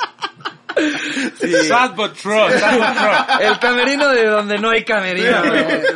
Sad but true, sad but true. El camerino de donde no hay camerino.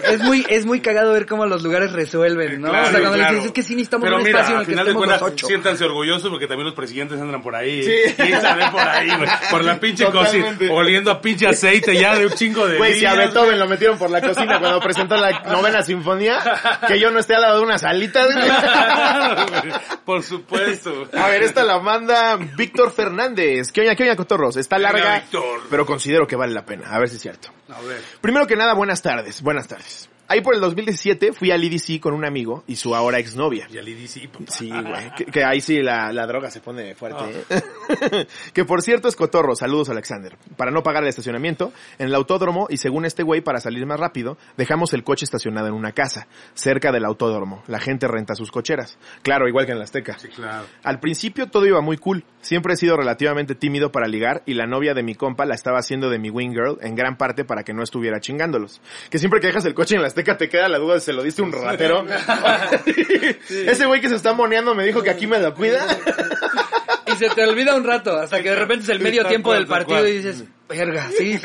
Es muy, es muy cagado ver cómo los lugares resuelven, ¿no? Claro, o sea, cuando claro. le dices, es que sí necesitamos Pero un mira, espacio en al el que final de estemos los cuentas, ocho. siéntanse orgullosos porque también los presidentes andan por ahí. Sí. Y salen por ahí, güey. Por la pinche cocina, oliendo a pinche aceite ya de un chingo de Güey, si a Beethoven lo metieron por la cocina cuando presentó la novena sinfonía, que yo no esté al lado de. Claro, güey. Por supuesto. A ver, esta la manda Víctor Fernández. ¿Qué oña, qué oña, cotorros? Está larga, pero considero que vale la pena. A ver si es cierto. A ver. Primero que nada, buenas tardes. Buenas tardes. Ahí por el 2017 fui al IDC con un amigo y su ahora exnovia. Y al IDC, papá. Sí, güey. Que, que ahí sí la, la droga se pone fuerte. ¿eh? que por cierto es cotorro. Saludos, Alexander. Para no pagar el estacionamiento, en el autódromo y según este güey, para salir más rápido, dejamos el coche estacionado en una casa, cerca del autódromo. La gente renta sus cocheras. Claro, igual que en la Azteca. Sí, claro. Al principio todo iba muy cool. Siempre he sido relativamente tímido para ligar y la novia de mi compa la estaba haciendo de mi wing girl en gran parte para que no estuviera chingándolos. Que siempre que dejas el coche en la Azteca te queda la duda de si se lo diste a un ratero. Ese güey que se está moneando me dijo que aquí me lo cuida. Y se te olvida un rato, hasta que de repente es el medio tiempo del partido y dices, verga, sí.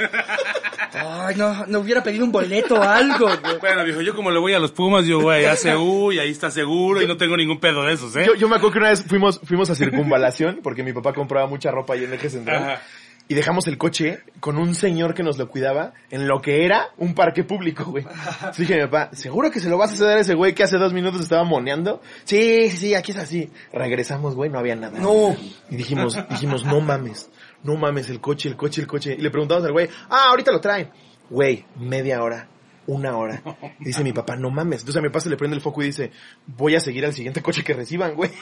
Ay, no, no hubiera pedido un boleto o algo. güey. Bueno, viejo, yo como le voy a los Pumas, yo güey, hace uy, ahí está seguro y no tengo ningún pedo de esos, ¿eh? Yo, yo me acuerdo que una vez fuimos, fuimos a circunvalación porque mi papá compraba mucha ropa ahí en Eje Central. Ajá. Y dejamos el coche con un señor que nos lo cuidaba en lo que era un parque público, güey. Entonces dije a mi papá, ¿seguro que se lo vas a ceder a ese güey que hace dos minutos estaba moneando? Sí, sí, sí, aquí es así. Regresamos, güey, no había nada. No. Y dijimos, dijimos, no mames, no mames, el coche, el coche, el coche. Y le preguntamos al güey, ah, ahorita lo traen. Güey, media hora, una hora. Y dice mi papá, no mames. Entonces a mi papá se le prende el foco y dice, voy a seguir al siguiente coche que reciban, güey.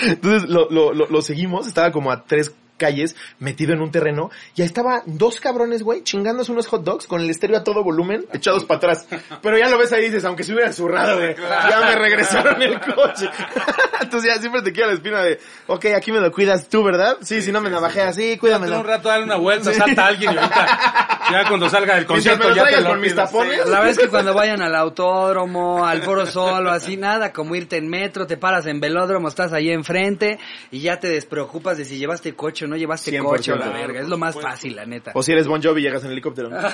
Entonces lo, lo, lo, lo seguimos, estaba como a tres calles, metido en un terreno, y ahí estaba dos cabrones, güey, chingándose unos hot dogs con el estéreo a todo volumen, echados para atrás. Pero ya lo ves ahí y dices, aunque se hubieran zurrado, güey, ya me regresaron el coche. Entonces ya siempre te queda la espina de, ok, aquí me lo cuidas tú, ¿verdad? Sí, si no me navajé así, Dale cuídamelo. un rato, dale una vuelta, salta alguien y ahorita, ya cuando salga del concierto ya te lo con mis tapones. La verdad es que cuando vayan al autódromo, al Foro Sol o así, nada, como irte en metro, te paras en velódromo, estás ahí enfrente y ya te despreocupas de si llevaste coche o no llevaste 100%. coche o la verga. Es lo más fácil, la neta. O si eres Bon Jovi y llegas en helicóptero. ¿no?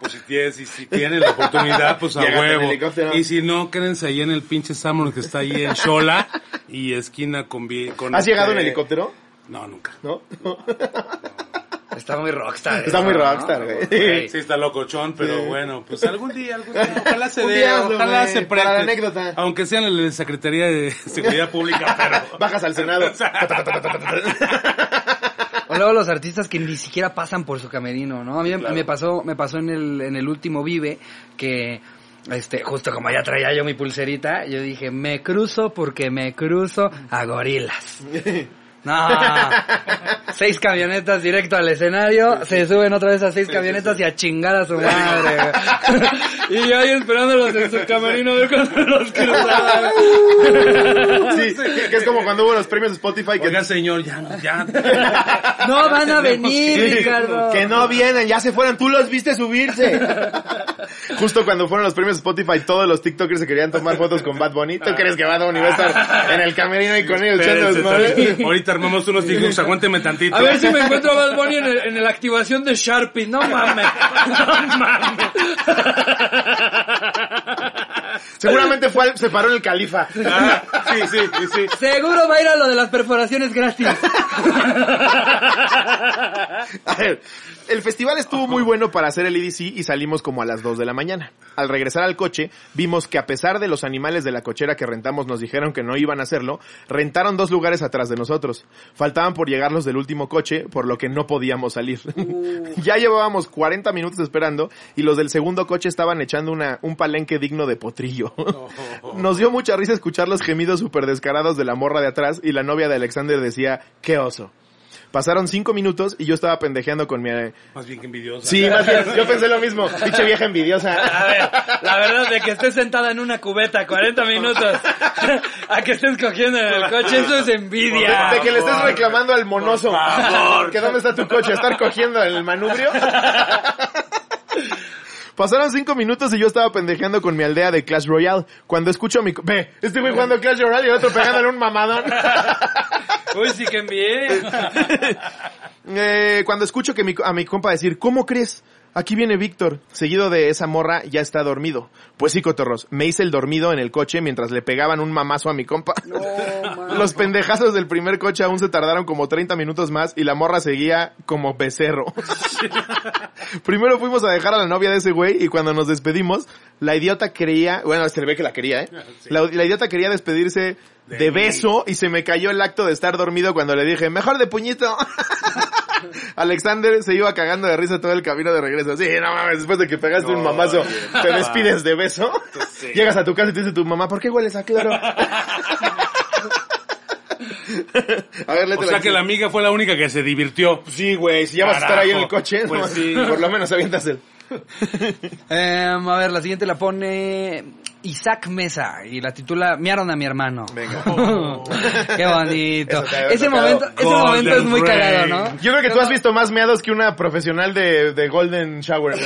Pues si tienes, si, si tienen la oportunidad, pues a huevo. Y si no, quédense ahí en el pinche Samur que está ahí en Xola y esquina con... ¿Has llegado en este- helicóptero? No, nunca. ¿No? Está muy rockstar. Está eso, muy rockstar, güey. Sí, está locochón, pero Sí. bueno, pues algún día, algún día, ojalá se dé, ojalá se para preste. la anécdota. Aunque sea en la Secretaría de Seguridad Pública, pero... Bajas al Senado. O luego los artistas que ni siquiera pasan por su camerino, ¿no? A mí me- me pasó, me pasó en el, en el último Vive que, este, justo como ya traía yo mi pulserita, yo dije, me cruzo porque me cruzo a gorilas. No, seis camionetas directo al escenario, se suben otra vez a seis camionetas y a chingar a su madre. y yo ahí esperándolos en su camerino cuando los cruzaban. Sí, que es como cuando hubo los premios Spotify que, Oiga, señor, ya, ya. No van a venir, Sí, Ricardo. que no vienen, ya se fueron, tú los viste subirse. Justo cuando fueron los premios Spotify, todos los TikTokers se querían tomar fotos con Bad Bunny. ¿Tú crees que Bad Bunny va a estar en el camerino y con ellos echando. Ahorita armamos unos TikToks, aguánteme tantito. A ver si me encuentro a Bad Bunny en, el- en la activación de Sharpie. No mames. No mames. Seguramente fue al- se paró en el califa. Ah, sí, sí, sí, sí. Seguro va a ir a lo de las perforaciones gratis. A ver, el festival estuvo muy bueno para hacer el EDC y salimos como a las 2 de la mañana. Al regresar al coche, vimos que a pesar de los animales de la cochera que rentamos nos dijeron que no iban a hacerlo, rentaron dos lugares atrás de nosotros. Faltaban por llegar los del último coche, por lo que no podíamos salir. ya llevábamos 40 minutos esperando y los del segundo coche estaban echando una, un palenque digno de potrillo. Nos dio mucha risa escuchar los gemidos súper descarados de la morra de atrás y la novia de Alexander decía, qué oso. Pasaron cinco minutos y yo estaba pendejeando con mi... Más bien que envidiosa. Sí, más bien, yo pensé lo mismo. Dicha vieja envidiosa. A ver, la verdad de que estés sentada en una cubeta 40 minutos a que estés cogiendo en el coche, eso es envidia. De que le estés reclamando al monoso. Por favor. Que dónde está tu coche, estar cogiendo en el manubrio. Pasaron cinco minutos y yo estaba pendejeando con mi aldea de Clash Royale. Cuando escucho a mi... Ve, este güey jugando Clash Royale y el otro pegándole un mamadón. Uy, sí que envidia. Eh, cuando escucho que mi, a mi compa decir, ¿cómo crees? Aquí viene Víctor, seguido de esa morra, ya está dormido. Pues sí, cotorros, me hice el dormido en el coche mientras le pegaban un mamazo a mi compa. Los pendejazos del primer coche aún se tardaron como 30 minutos más y la morra seguía como becerro. Primero fuimos a dejar a la novia de ese güey y cuando nos despedimos, la idiota quería, bueno, se le ve que la quería, ¿eh? La, la idiota quería despedirse de, De beso y se me cayó el acto de estar dormido cuando le dije, mejor de puñito. Alexander se iba cagando de risa todo el camino de regreso. Sí, no mames, después de que pegaste un No, mamazo, bien. te despides de beso. Sí. Llegas a tu casa y te dice tu mamá, ¿por qué hueles a cloro? a ver, O sea que la amiga fue la única que se divirtió. Sí, güey, si ya vas a estar ahí en el coche, Pues no, sí. por lo menos avientas el... Em, a ver, la siguiente la pone Isaac Mesa y la titula Miaron a mi hermano. Venga. Qué bonito. Ese momento, ese momento es muy Rain. cagado, ¿no? Yo creo que tú has visto más meados que una profesional de, de Golden Shower.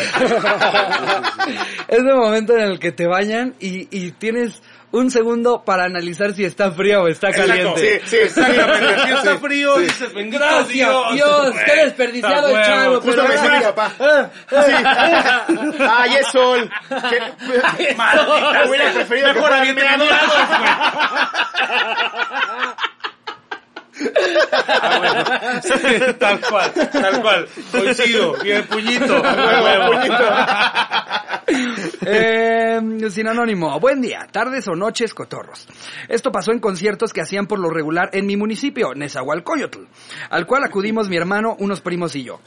Ese momento en el que te bañan y, y tienes un segundo para analizar si está frío o está caliente. Sí, sí, exactamente. Si está Sí. frío, Sí. dices, Gracias, Dios. Dios, qué desperdiciado el chavo. Justo me decía mi papá. Ah, ah, Sí. Ay, es sol. Maldita Hubiera preferido que Mejor fueran avientadorados, güey. Ah, bueno. Tal cual, tal cual. Coincido. Y el puñito. Huevo. Eh, sin anónimo. Buen día, tardes o noches, cotorros. Esto pasó en conciertos que hacían por lo regular en mi municipio, Nezahualcóyotl, al cual acudimos mi hermano, unos primos y yo.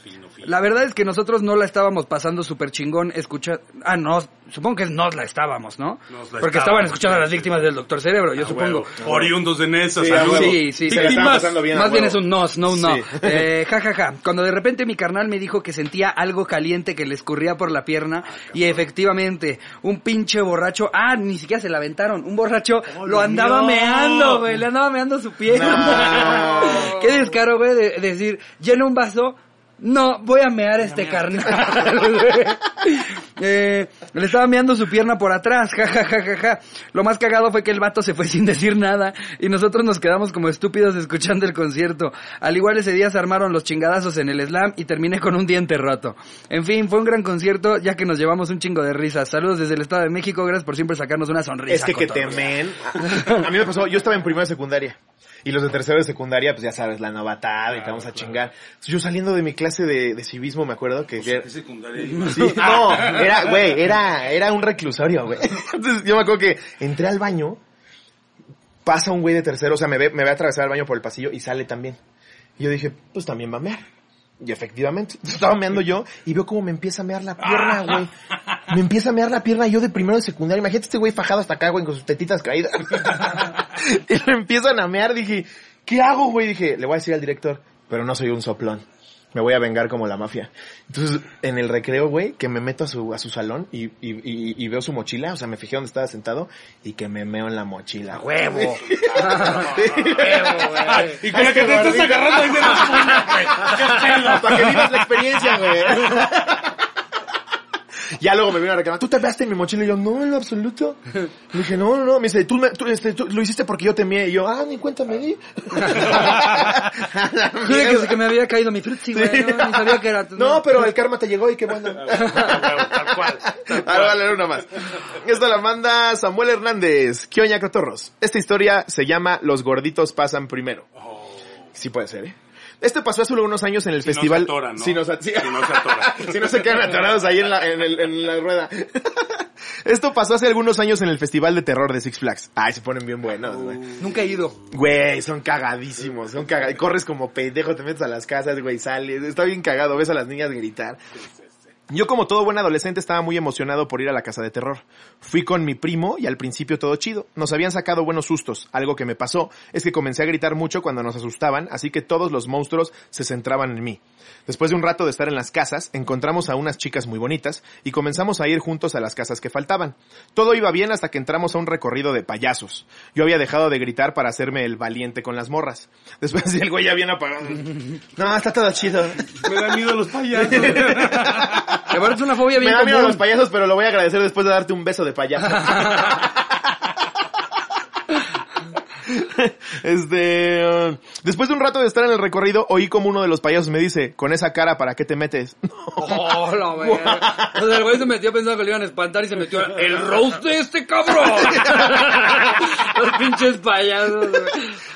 La verdad es que nosotros no la estábamos pasando súper chingón escuchar... Ah, no, supongo que nos la estábamos, ¿no? Nos la Porque estaban escuchando a las víctimas del Doctor Cerebro, yo A supongo. huevo. Oriundos de Nesa, Sí, saludos. Sí, sí, Víctimas. pasando bien Más bien es un nos, no un no. Sí. Eh, ja, ja, ja. Cuando de repente mi carnal me dijo que sentía algo caliente que le escurría por la pierna y efectivamente un pinche borracho, ah, ni siquiera se la aventaron, un borracho lo andaba no. meando, güey, le andaba meando su pierna. No. Qué descaro, güey, de, de decir, llena un vaso, no, voy a mear a este carnal. eh, le estaba meando su pierna por atrás, ja, ja, ja, ja, ja. Lo más cagado fue que el vato se fue sin decir nada y nosotros nos quedamos como estúpidos escuchando el concierto. Al igual ese día se armaron los chingadazos en el slam y terminé con un diente roto. En fin, fue un gran concierto ya que nos llevamos un chingo de risas. Saludos desde el Estado de México, gracias por siempre sacarnos una sonrisa. Es que que temen. A mí me pasó, yo estaba en primero de secundaria. Y los de tercero de secundaria, pues ya sabes, la novatada y te vamos a chingar. Yo saliendo de mi clase de, de civismo, me acuerdo que... ¿Qué secundaria? Sí, no, era, güey, era, era un reclusorio, güey. Entonces yo me acuerdo que entré al baño, pasa un güey de tercero, o sea, me ve, me ve atravesar el baño por el pasillo y sale también. Y yo dije, pues también va a mear. Y efectivamente, estaba meando yo y veo cómo me empieza a mear la pierna, güey. Me empieza a mear la pierna yo de primero de secundaria. Imagínate este güey fajado hasta acá, güey, con sus tetitas caídas. y me empiezan a mear. Dije, ¿qué hago, güey? Dije, le voy a decir al director, pero no soy un soplón. Me voy a vengar como la mafia. Entonces, en el recreo, güey, que me meto a su, a su salón y, y, y, y veo su mochila, o sea, me fijé dónde estaba sentado y que me meo en la mochila. güey. Huevo. Y con la que te estás agarrando ahí de la güey. ¿Qué pedo? Para que vivas la experiencia, güey. Ya luego me vino a reclamar, ¿tú te veaste en mi mochila? Y yo, no, en lo absoluto. Le dije, no, no, no. Me dice, tú, me- tú, este, tú lo hiciste porque yo te mié. Y yo, ah, ni cuenta me di. Jure que, que me había caído mi frutzi, güey. No, ni sabía que era. No, pero el karma te llegó y qué bueno. Tal cual. Ahora voy a leer una más. Esta la manda Samuel Hernández. ¿Qué oña, cotorros? Esta historia se llama Los gorditos pasan primero. Sí puede ser, ¿eh? Este pasó hace unos años en el Si no festival. se atoran, ¿no? Si no se. Si no se atoran. si no se quedan atorados ahí en la, en, el- en la rueda. Esto pasó hace algunos años en el Festival de Terror de Six Flags. Ay, se ponen bien buenos, güey. Nunca he ido. Güey, son cagadísimos, son cagados. Corres como pendejo, te metes a las casas, güey, sales. Está bien cagado, ves a las niñas gritar. Yo como todo buen adolescente estaba muy emocionado por ir a la casa de terror. Fui con mi primo y al principio todo chido. Nos habían sacado buenos sustos. Algo que me pasó es que comencé a gritar mucho cuando nos asustaban, así que todos los monstruos se centraban en mí. Después de un rato de estar en las casas, encontramos a unas chicas muy bonitas y comenzamos a ir juntos a las casas que faltaban. Todo iba bien hasta que entramos a un recorrido de payasos. Yo había dejado de gritar para hacerme el valiente con las morras. Después el güey ya bien apagado. No, está todo chido. Me da miedo los payasos. Aparte es una fobia Me bien da miedo a común. los payasos, pero lo voy a agradecer después de darte un beso de payaso. Este, uh, después de un rato de estar en el recorrido, oí como uno de los payasos me dice, con esa cara, ¿para qué te metes? Oh, la verga. O sea, el güey se metió pensando que le iban a espantar y se metió el roast de este cabrón. Los pinches payasos.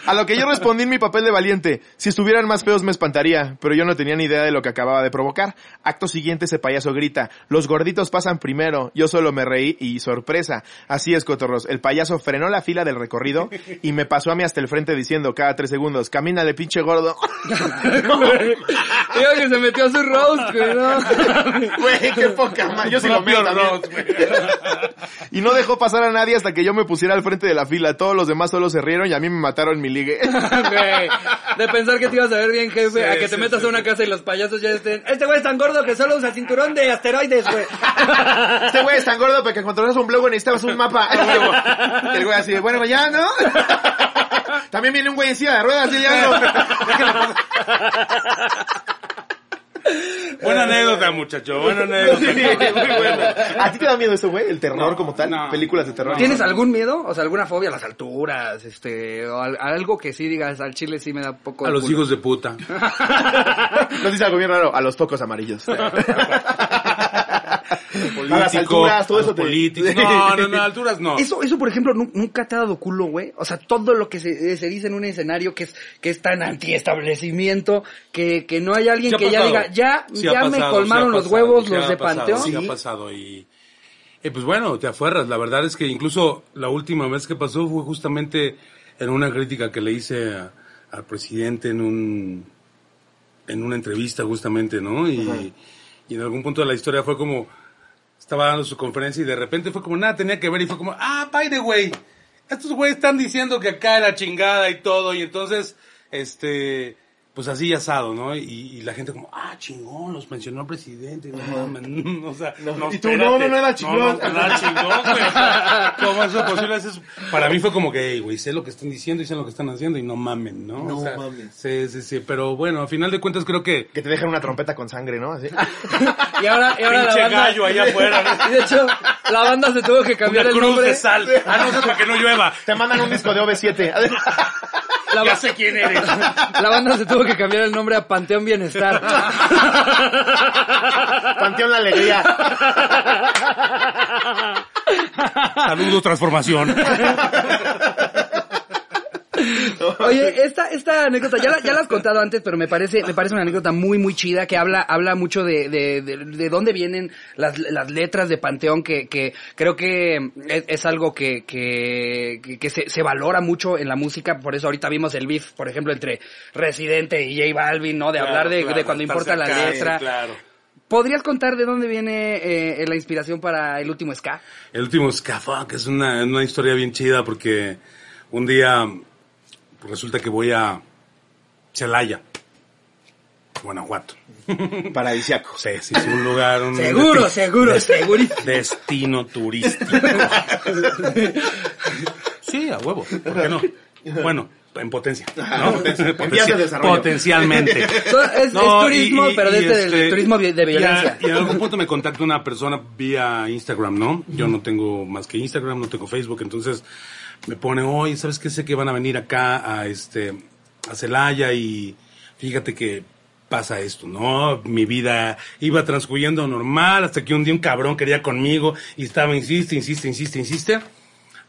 A lo que yo respondí en mi papel de valiente, si estuvieran más feos me espantaría, pero yo no tenía ni idea de lo que acababa de provocar. Acto siguiente ese payaso grita, los gorditos pasan primero, yo solo me reí y sorpresa. Así es, cotorros, el payaso frenó la fila del recorrido y me pasó a mí hasta el frente diciendo cada tres segundos, camínale pinche gordo. Digo que se metió a su roast, güey, ¿no? Güey, qué poca madre. Yo sí lo meo también. Y no dejó pasar a nadie hasta que yo me pusiera al frente de la fila. Todos los demás solo se rieron y a mí me mataron mi ligue. Güey, de pensar que te ibas a ver bien, jefe, Sí, a que te sí, metas sí, a una casa y los payasos ya estén. Este güey es tan gordo que solo usa cinturón de asteroides, güey. Este güey es tan gordo porque cuando un blog necesitabas un mapa. El güey así, de, bueno, ya, ¿no? También viene un güey en silla de ruedas y ya no. Buena anécdota, muchacho, buena anécdota. Muy buena. ¿A ti te da miedo eso, güey? El terror No, como tal, no. películas de terror. ¿Tienes algún miedo? O sea, alguna fobia a las alturas, este, o al- algo que sí digas al chile sí me da poco A los culo? hijos de puta. Nos dice algo bien raro, a los focos amarillos. a las Político, alturas, todo a eso te... políticos. No, no, no, alturas no. Eso, eso por ejemplo, nu- nunca te ha dado culo, güey. O sea, todo lo que se, eh, se dice en un escenario que es, que es tan antiestablecimiento, que, que no hay alguien Sí ha que ya diga, ya, Sí ya me pasado, colmaron sí los pasado, huevos sí los de pasado, Panteón. Sí Sí. ha pasado y... eh, pues bueno, te aferras. La verdad es que incluso la última vez que pasó fue justamente en una crítica que le hice a- al presidente en un en una entrevista justamente, ¿no? Y, y en algún punto de la historia fue como estaba dando su conferencia y de repente fue como nada tenía que ver y fue como ah by the way estos güeyes están diciendo que acá la chingada y todo y entonces este pues así asado, ¿no? Y, y la gente como, ah, chingón, los mencionó el presidente, no mames, o sea, No. no, Y tú, espérate. no, no, no era chingón. No, no, no era chingón, güey. O sea, ¿Cómo es eso posible? Eso es- Para mí fue como que, hey, güey, sé lo que están diciendo y sé lo que están haciendo y no mamen, ¿no? No O sea, mames. Sí, sí, sí, pero bueno, a final de cuentas creo que Que te dejan una trompeta con sangre, ¿no? Así. Y ahora, y ahora la pinche banda, gallo allá afuera, ¿no? Y de hecho, la banda se tuvo que cambiar Una el cruz nombre. de sal. Ah, no, eso es para que no llueva. Te mandan un disco de OV7. La, Ya sé quién eres. la banda se tuvo que cambiar el nombre a Panteón Bienestar. Panteón La Alegría. Saludos, transformación. Oye, esta, esta anécdota, ya la, ya la has contado antes, pero me parece, me parece una anécdota muy, muy chida que habla, habla mucho de, de, de, de dónde vienen las, las letras de Panteón, que, que creo que es, es algo que, que, se, se valora mucho en la música, por eso ahorita vimos el beef, por ejemplo, entre Residente y J Balvin, ¿no? De hablar de, de cuando importa la letra. Claro. ¿Podrías contar de dónde viene eh, la inspiración para el último ska? El último Ska, que es una, una historia bien chida porque un día pues, resulta que voy a Celaya, Guanajuato. Paradisiaco. Sí, sí, es un lugar... Un Seguro, desti- seguro, segurísimo. Destino turístico. sí, a huevo. ¿Por qué no? Bueno, en potencia. ¿no? potencia. En Potencia-. Potencialmente. So- es, No, es turismo, y- y- pero de y este, este, turismo de, de y a- violencia. Y, en algún punto me contacta una persona vía Instagram, ¿no? Yo no tengo más que Instagram, no tengo Facebook, entonces me pone, oye, ¿sabes qué? Sé que van a venir acá a este, a Celaya y fíjate que pasa esto, ¿no? Mi vida iba transcurriendo normal hasta que un día un cabrón quería conmigo y estaba, insiste, insiste, insiste, insiste.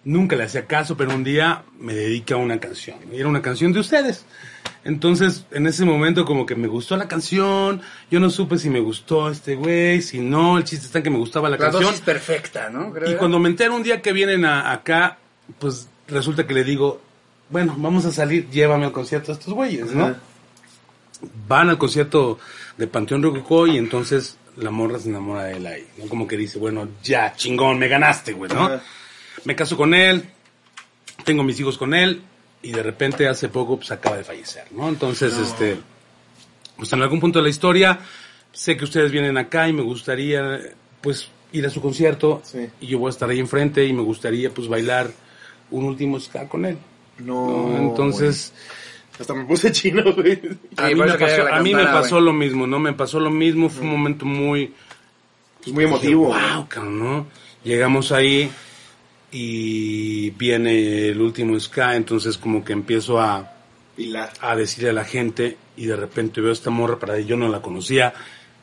Nunca le hacía caso, pero un día me dedica a una canción. Y era una canción de ustedes. Entonces, en ese momento como que me gustó la canción, yo no supe si me gustó este güey, si no, el chiste está en que me gustaba la, La canción. dosis perfecta, ¿no? Creo Y cuando me entero un día que vienen a- acá, pues resulta que le digo, bueno, vamos a salir, llévame al concierto a estos güeyes, ¿no? Ajá. Van al concierto de Panteón Rococó y entonces la morra se enamora de él ahí, ¿no? Como que dice, bueno, ya, chingón, me ganaste, güey, ¿no? Ajá. Me caso con él, tengo mis hijos con él y de repente hace poco pues acaba de fallecer, ¿no? Entonces, este, pues en algún punto de la historia, sé que ustedes vienen acá y me gustaría, pues, ir a su concierto Sí. y yo voy a estar ahí enfrente y me gustaría, pues, bailar un último ska con él. No. ¿no? Entonces, güey. Hasta me puse chino, güey. a, mí me pasó, a mí me lo mismo, ¿no? Me pasó lo mismo, fue un momento muy... Es muy emotivo. Wow, cabrón, ¿no? Llegamos ahí y viene el último ska, entonces como que empiezo a, Pilar. a decirle a la gente y de repente veo esta morra para yo no la conocía,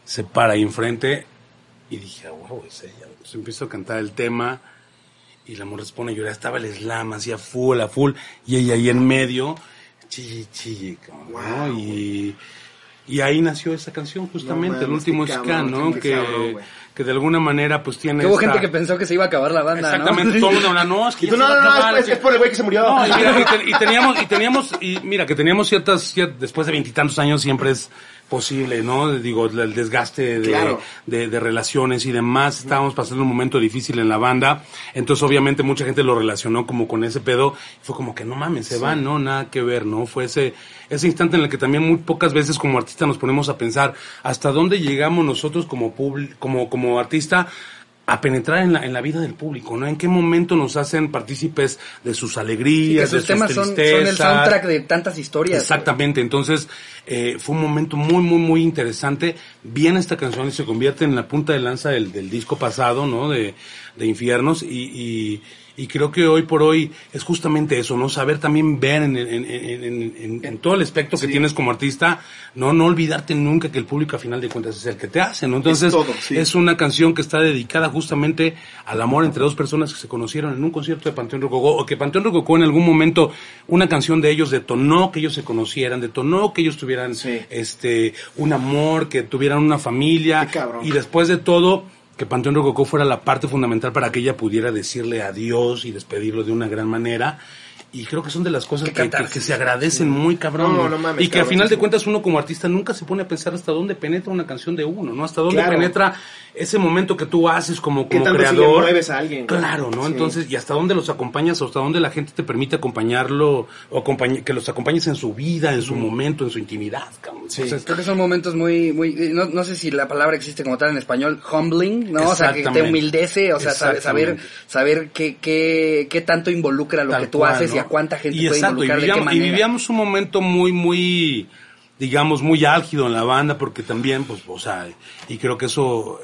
se para ahí enfrente y dije, wow, es ella. Entonces empiezo a cantar el tema y la morra se pone a llorar, estaba el slam así a full, a full, y ella ahí en medio, chille, chille, cabrón, ¿no? Y, y ahí nació esa canción justamente, No el último ska, cabrón, ¿no? Que, cabrón, que de alguna manera pues tiene Que hubo esta- gente que pensó que se iba a acabar la banda, ¿no? Exactamente, todo el mundo habla, no, es que tú, no, no, no, acabar, es, es por el güey que se murió. no, y, mira, y, te- y teníamos, y teníamos, y mira, que teníamos ciertas, cier- después de veintitantos años siempre es posible, ¿no? Digo, el desgaste de, Claro. de, de relaciones y demás. Estábamos pasando un momento difícil en la banda. Entonces, obviamente, mucha gente lo relacionó como con ese pedo. Fue como que no mames, se van, ¿no? Nada que ver, ¿no? Fue ese, ese instante en el que también muy pocas veces como artista nos ponemos a pensar hasta dónde llegamos nosotros como como, como artista a penetrar en la, en la vida del público, ¿no? En qué momento nos hacen partícipes de sus que alegrías, sus de temas sus son, son el tristezas. soundtrack de tantas historias. Exactamente, entonces eh, fue un momento muy, muy, muy interesante. Viene esta canción y se convierte en la punta de lanza del, del disco pasado, ¿no? De, de Infiernos y, y, y creo que hoy por hoy es justamente eso, ¿no? Saber también ver en, en, en, todo el espectro que tienes como artista, no, no olvidarte nunca que el público a final de cuentas es el que te hace, ¿no? Entonces todo, sí. es una canción que está dedicada justamente al amor entre dos personas que se conocieron en un concierto de Panteón Rococó o que Panteón Rococó en algún momento una canción de ellos detonó que ellos se conocieran, detonó que ellos tuvieran Sí. este un amor, que tuvieran una familia Qué cabrón. y después de todo que Panteón Rococó fuera la parte fundamental para que ella pudiera decirle adiós y despedirlo de una gran manera. Y creo que son de las cosas que, que- catarsis. que se agradecen muy cabrón. No, ¿no? no mames, y que a final de cuentas uno como artista nunca se pone a pensar hasta dónde penetra una canción de uno, ¿no? Hasta dónde Claro. penetra ese momento que tú haces como, ¿Qué como tanto sí le creador. a alguien? Claro, ¿no? Sí. Entonces, y hasta dónde los acompañas, o hasta dónde la gente te permite acompañarlo, o acompañ- que los acompañes en su vida, en su momento, en su intimidad, cabrón. Sí. Entonces, Creo que son momentos muy, muy, no, no sé si la palabra existe como tal en español, humbling, ¿no? O sea, que te humildece, o sea, saber, saber, saber qué, qué, qué tanto involucra lo Tal que tú cual, haces y. a cuánta gente y puede exacto, y involucrar de qué vivíamos, y vivíamos un momento muy, muy, digamos, muy álgido en la banda, porque también, pues, o sea, y creo que eso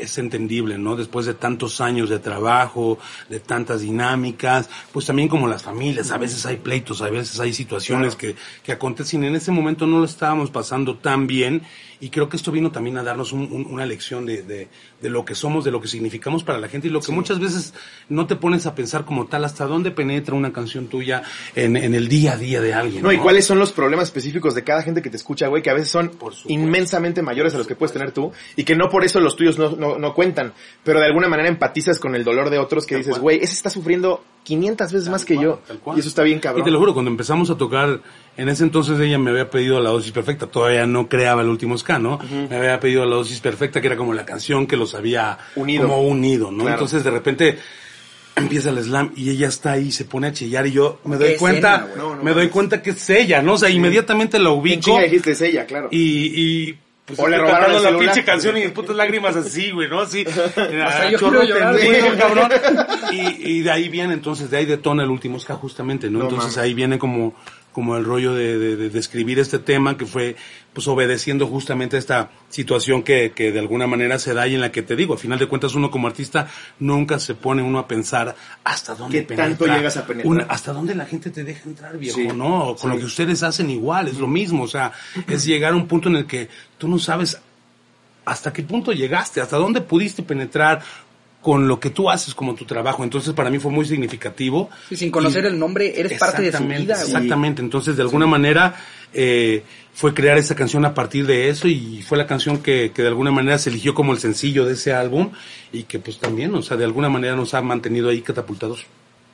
es entendible, ¿no? Después de tantos años de trabajo, de tantas dinámicas, pues también como las familias, a veces hay pleitos, a veces hay situaciones que, que acontecen, en ese momento no lo estábamos pasando tan bien, y creo que esto vino también a darnos un- un- una lección de, de, de lo que somos, de lo que significamos para la gente, y lo que muchas veces no te pones a pensar como tal, hasta dónde penetra una canción tuya en, en el día a día de alguien. No, y cuáles son los problemas específicos de cada gente que te escucha, güey, que a veces son Por inmensamente mayores a los que puedes tener tú y que no por eso los tuyos no, no, no cuentan, pero de alguna manera empatizas con el dolor de otros que Tal dices, güey, ese está sufriendo 500 veces más que cual, yo tal cual. y eso está bien cabrón. Y te lo juro, cuando empezamos a tocar, en ese entonces ella me había pedido la dosis perfecta, todavía no creaba el último ska, ¿no? Me había pedido la dosis perfecta, que era como la canción que los había Unido. como unido, ¿no? Claro. Entonces de repente empieza el slam y ella está ahí, se pone a chillar y yo me doy cuenta, escena, güey. No, no me doy cuenta que es ella, ¿no? O sea, inmediatamente la ubico dijiste es ella, claro. y, y pues O le robaron la pinche canción y mis putas lágrimas así, güey, ¿no? Así. sea, yo chorro quiero llorar, güey. cabrón. Y, y de ahí viene, entonces, de ahí detona el último ska justamente, ¿no? No entonces ahí viene como, como el rollo de, de, de- escribir este tema que fue, pues, obedeciendo justamente esta situación que, que de alguna manera se da y en la que te digo, al final de cuentas uno como artista nunca se pone uno a pensar hasta dónde ¿Qué tanto llegas a penetrar? una- hasta dónde la gente te deja entrar, viejo, Sí, ¿no? Con sí. lo que ustedes hacen igual, es lo mismo, o sea, es llegar a un punto en el que tú no sabes hasta qué punto llegaste, hasta dónde pudiste penetrar con lo que tú haces como tu trabajo. Entonces para mí fue muy significativo. Sí, sin conocer Y- el nombre, eres parte de su vida, güey. Exactamente, entonces de alguna manera eh, fue crear esa canción a partir de eso y fue la canción que, que de alguna manera se eligió como el sencillo de ese álbum y que pues también, o sea, de alguna manera nos ha mantenido ahí catapultados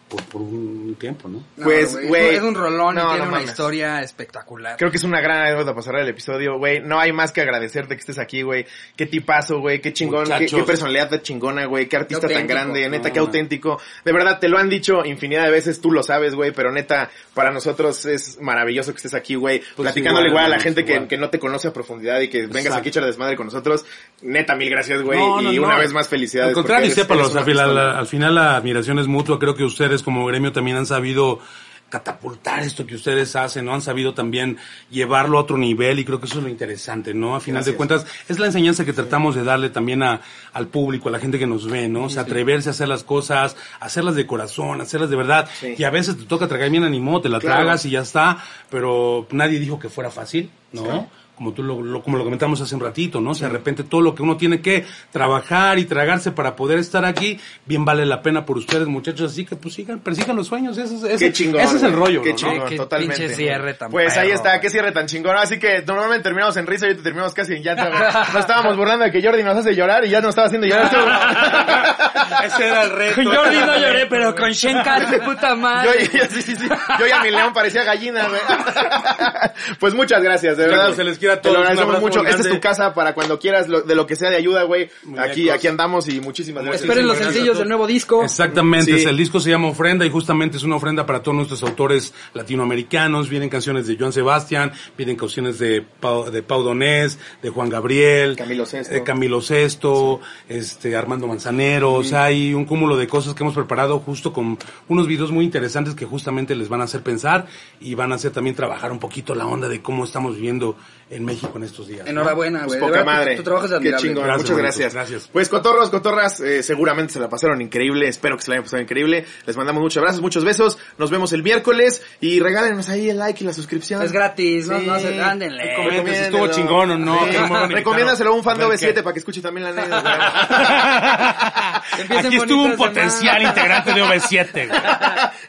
por, por un tiempo, ¿no? No, Pues, güey, Es un rolón no, y tiene no una mames. historia espectacular. Creo que es una gran anécdota para cerrar el episodio, güey. No hay más que agradecerte que estés aquí, güey. Qué tipazo, güey. Qué chingón. Qué, personalidad tan chingona, güey. Qué artista Qué tan grande. Neta, No, qué auténtico. De verdad, te lo han dicho infinidad de veces. Tú lo sabes, güey. Pero neta, para nosotros es maravilloso que estés aquí, güey. platicándole igual, igual a la gente que, que no te conoce a profundidad y que vengas aquí a echar desmadre con nosotros. Neta, mil gracias, güey. No, no, y no. una vez más felicidades. Al contrario, sépalos, al final la admiración es mutua. Creo que ustedes como gremio también han sabido catapultar esto que ustedes hacen, ¿no? Han sabido también llevarlo a otro nivel y creo que eso es lo interesante, ¿no? A final Gracias. de cuentas, es la enseñanza que tratamos de darle también a, al público, a la gente que nos ve, ¿no? O sea, atreverse a hacer las cosas, hacerlas de corazón, hacerlas de verdad. Sí. Y a veces te toca tragar bien animó, te la Claro. tragas y ya está, pero nadie dijo que fuera fácil, ¿no? Como tú lo, lo- como lo comentamos hace un ratito, ¿no? O sea, de repente todo lo que uno tiene que trabajar y tragarse para poder estar aquí, bien vale la pena por ustedes, muchachos. Así que pues sigan, persigan los sueños. Ese, es- ese- Qué chingón. ese es el rollo, Qué ¿no? chingón, Qué totalmente. pinche cierre tan Pues ahí está, qué cierre tan chingón. Así que normalmente terminamos en risa y ahorita terminamos casi en llanto. güey. Nos estábamos burlando de que Jordi nos hace llorar y ya nos estaba haciendo llorar. Ese era el reto. Con Jordi no lloré, pero con Shenkar, de puta Yo, madre. yo- sí, sí, sí. Yo y a mi león parecía gallina, güey. Pues muchas gracias, de verdad. Se les Te lo agradecemos mucho. Esta es tu casa para cuando quieras lo- de lo que sea de ayuda, güey. Aquí, aquí andamos y muchísimas gracias. Esperen los sencillos del nuevo disco. Exactamente, Sí. el disco se llama Ofrenda y justamente es una ofrenda para todos nuestros autores latinoamericanos. Vienen canciones de Joan Sebastián, vienen canciones de Pau, de Pau Donés, de Juan Gabriel, Camilo Sesto. de Camilo Sesto, este Armando Manzanero. O sea, hay un cúmulo de cosas que hemos preparado justo con unos videos muy interesantes que justamente les van a hacer pensar y van a hacer también trabajar un poquito la onda de cómo estamos viviendo en México en estos días. Enhorabuena, Pues güey. poca verdad, tu- madre. Tu, trabajo es Qué chingón. Gracias, Muchas gracias. gracias. Pues cotorros, cotorras, eh, seguramente se la pasaron increíble. Espero que se la hayan pasado increíble. Les mandamos muchos abrazos, muchos besos. Nos vemos el miércoles y regálenos ahí el like y la suscripción. Es gratis, no, Sí. no se ándenle. Comenten si estuvo chingón o no. Sí. Recomiéndaselo a un fan de A ver OV7 qué. para que escuche también la anécdota. Aquí estuvo un potencial integrante de OV7. güey.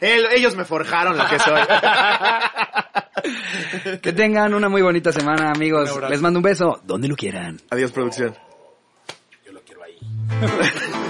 El- ellos me forjaron lo que soy. Que tengan una muy bonita semana, amigos. Les mando un beso donde lo quieran. Adiós, producción. Yo lo quiero ahí.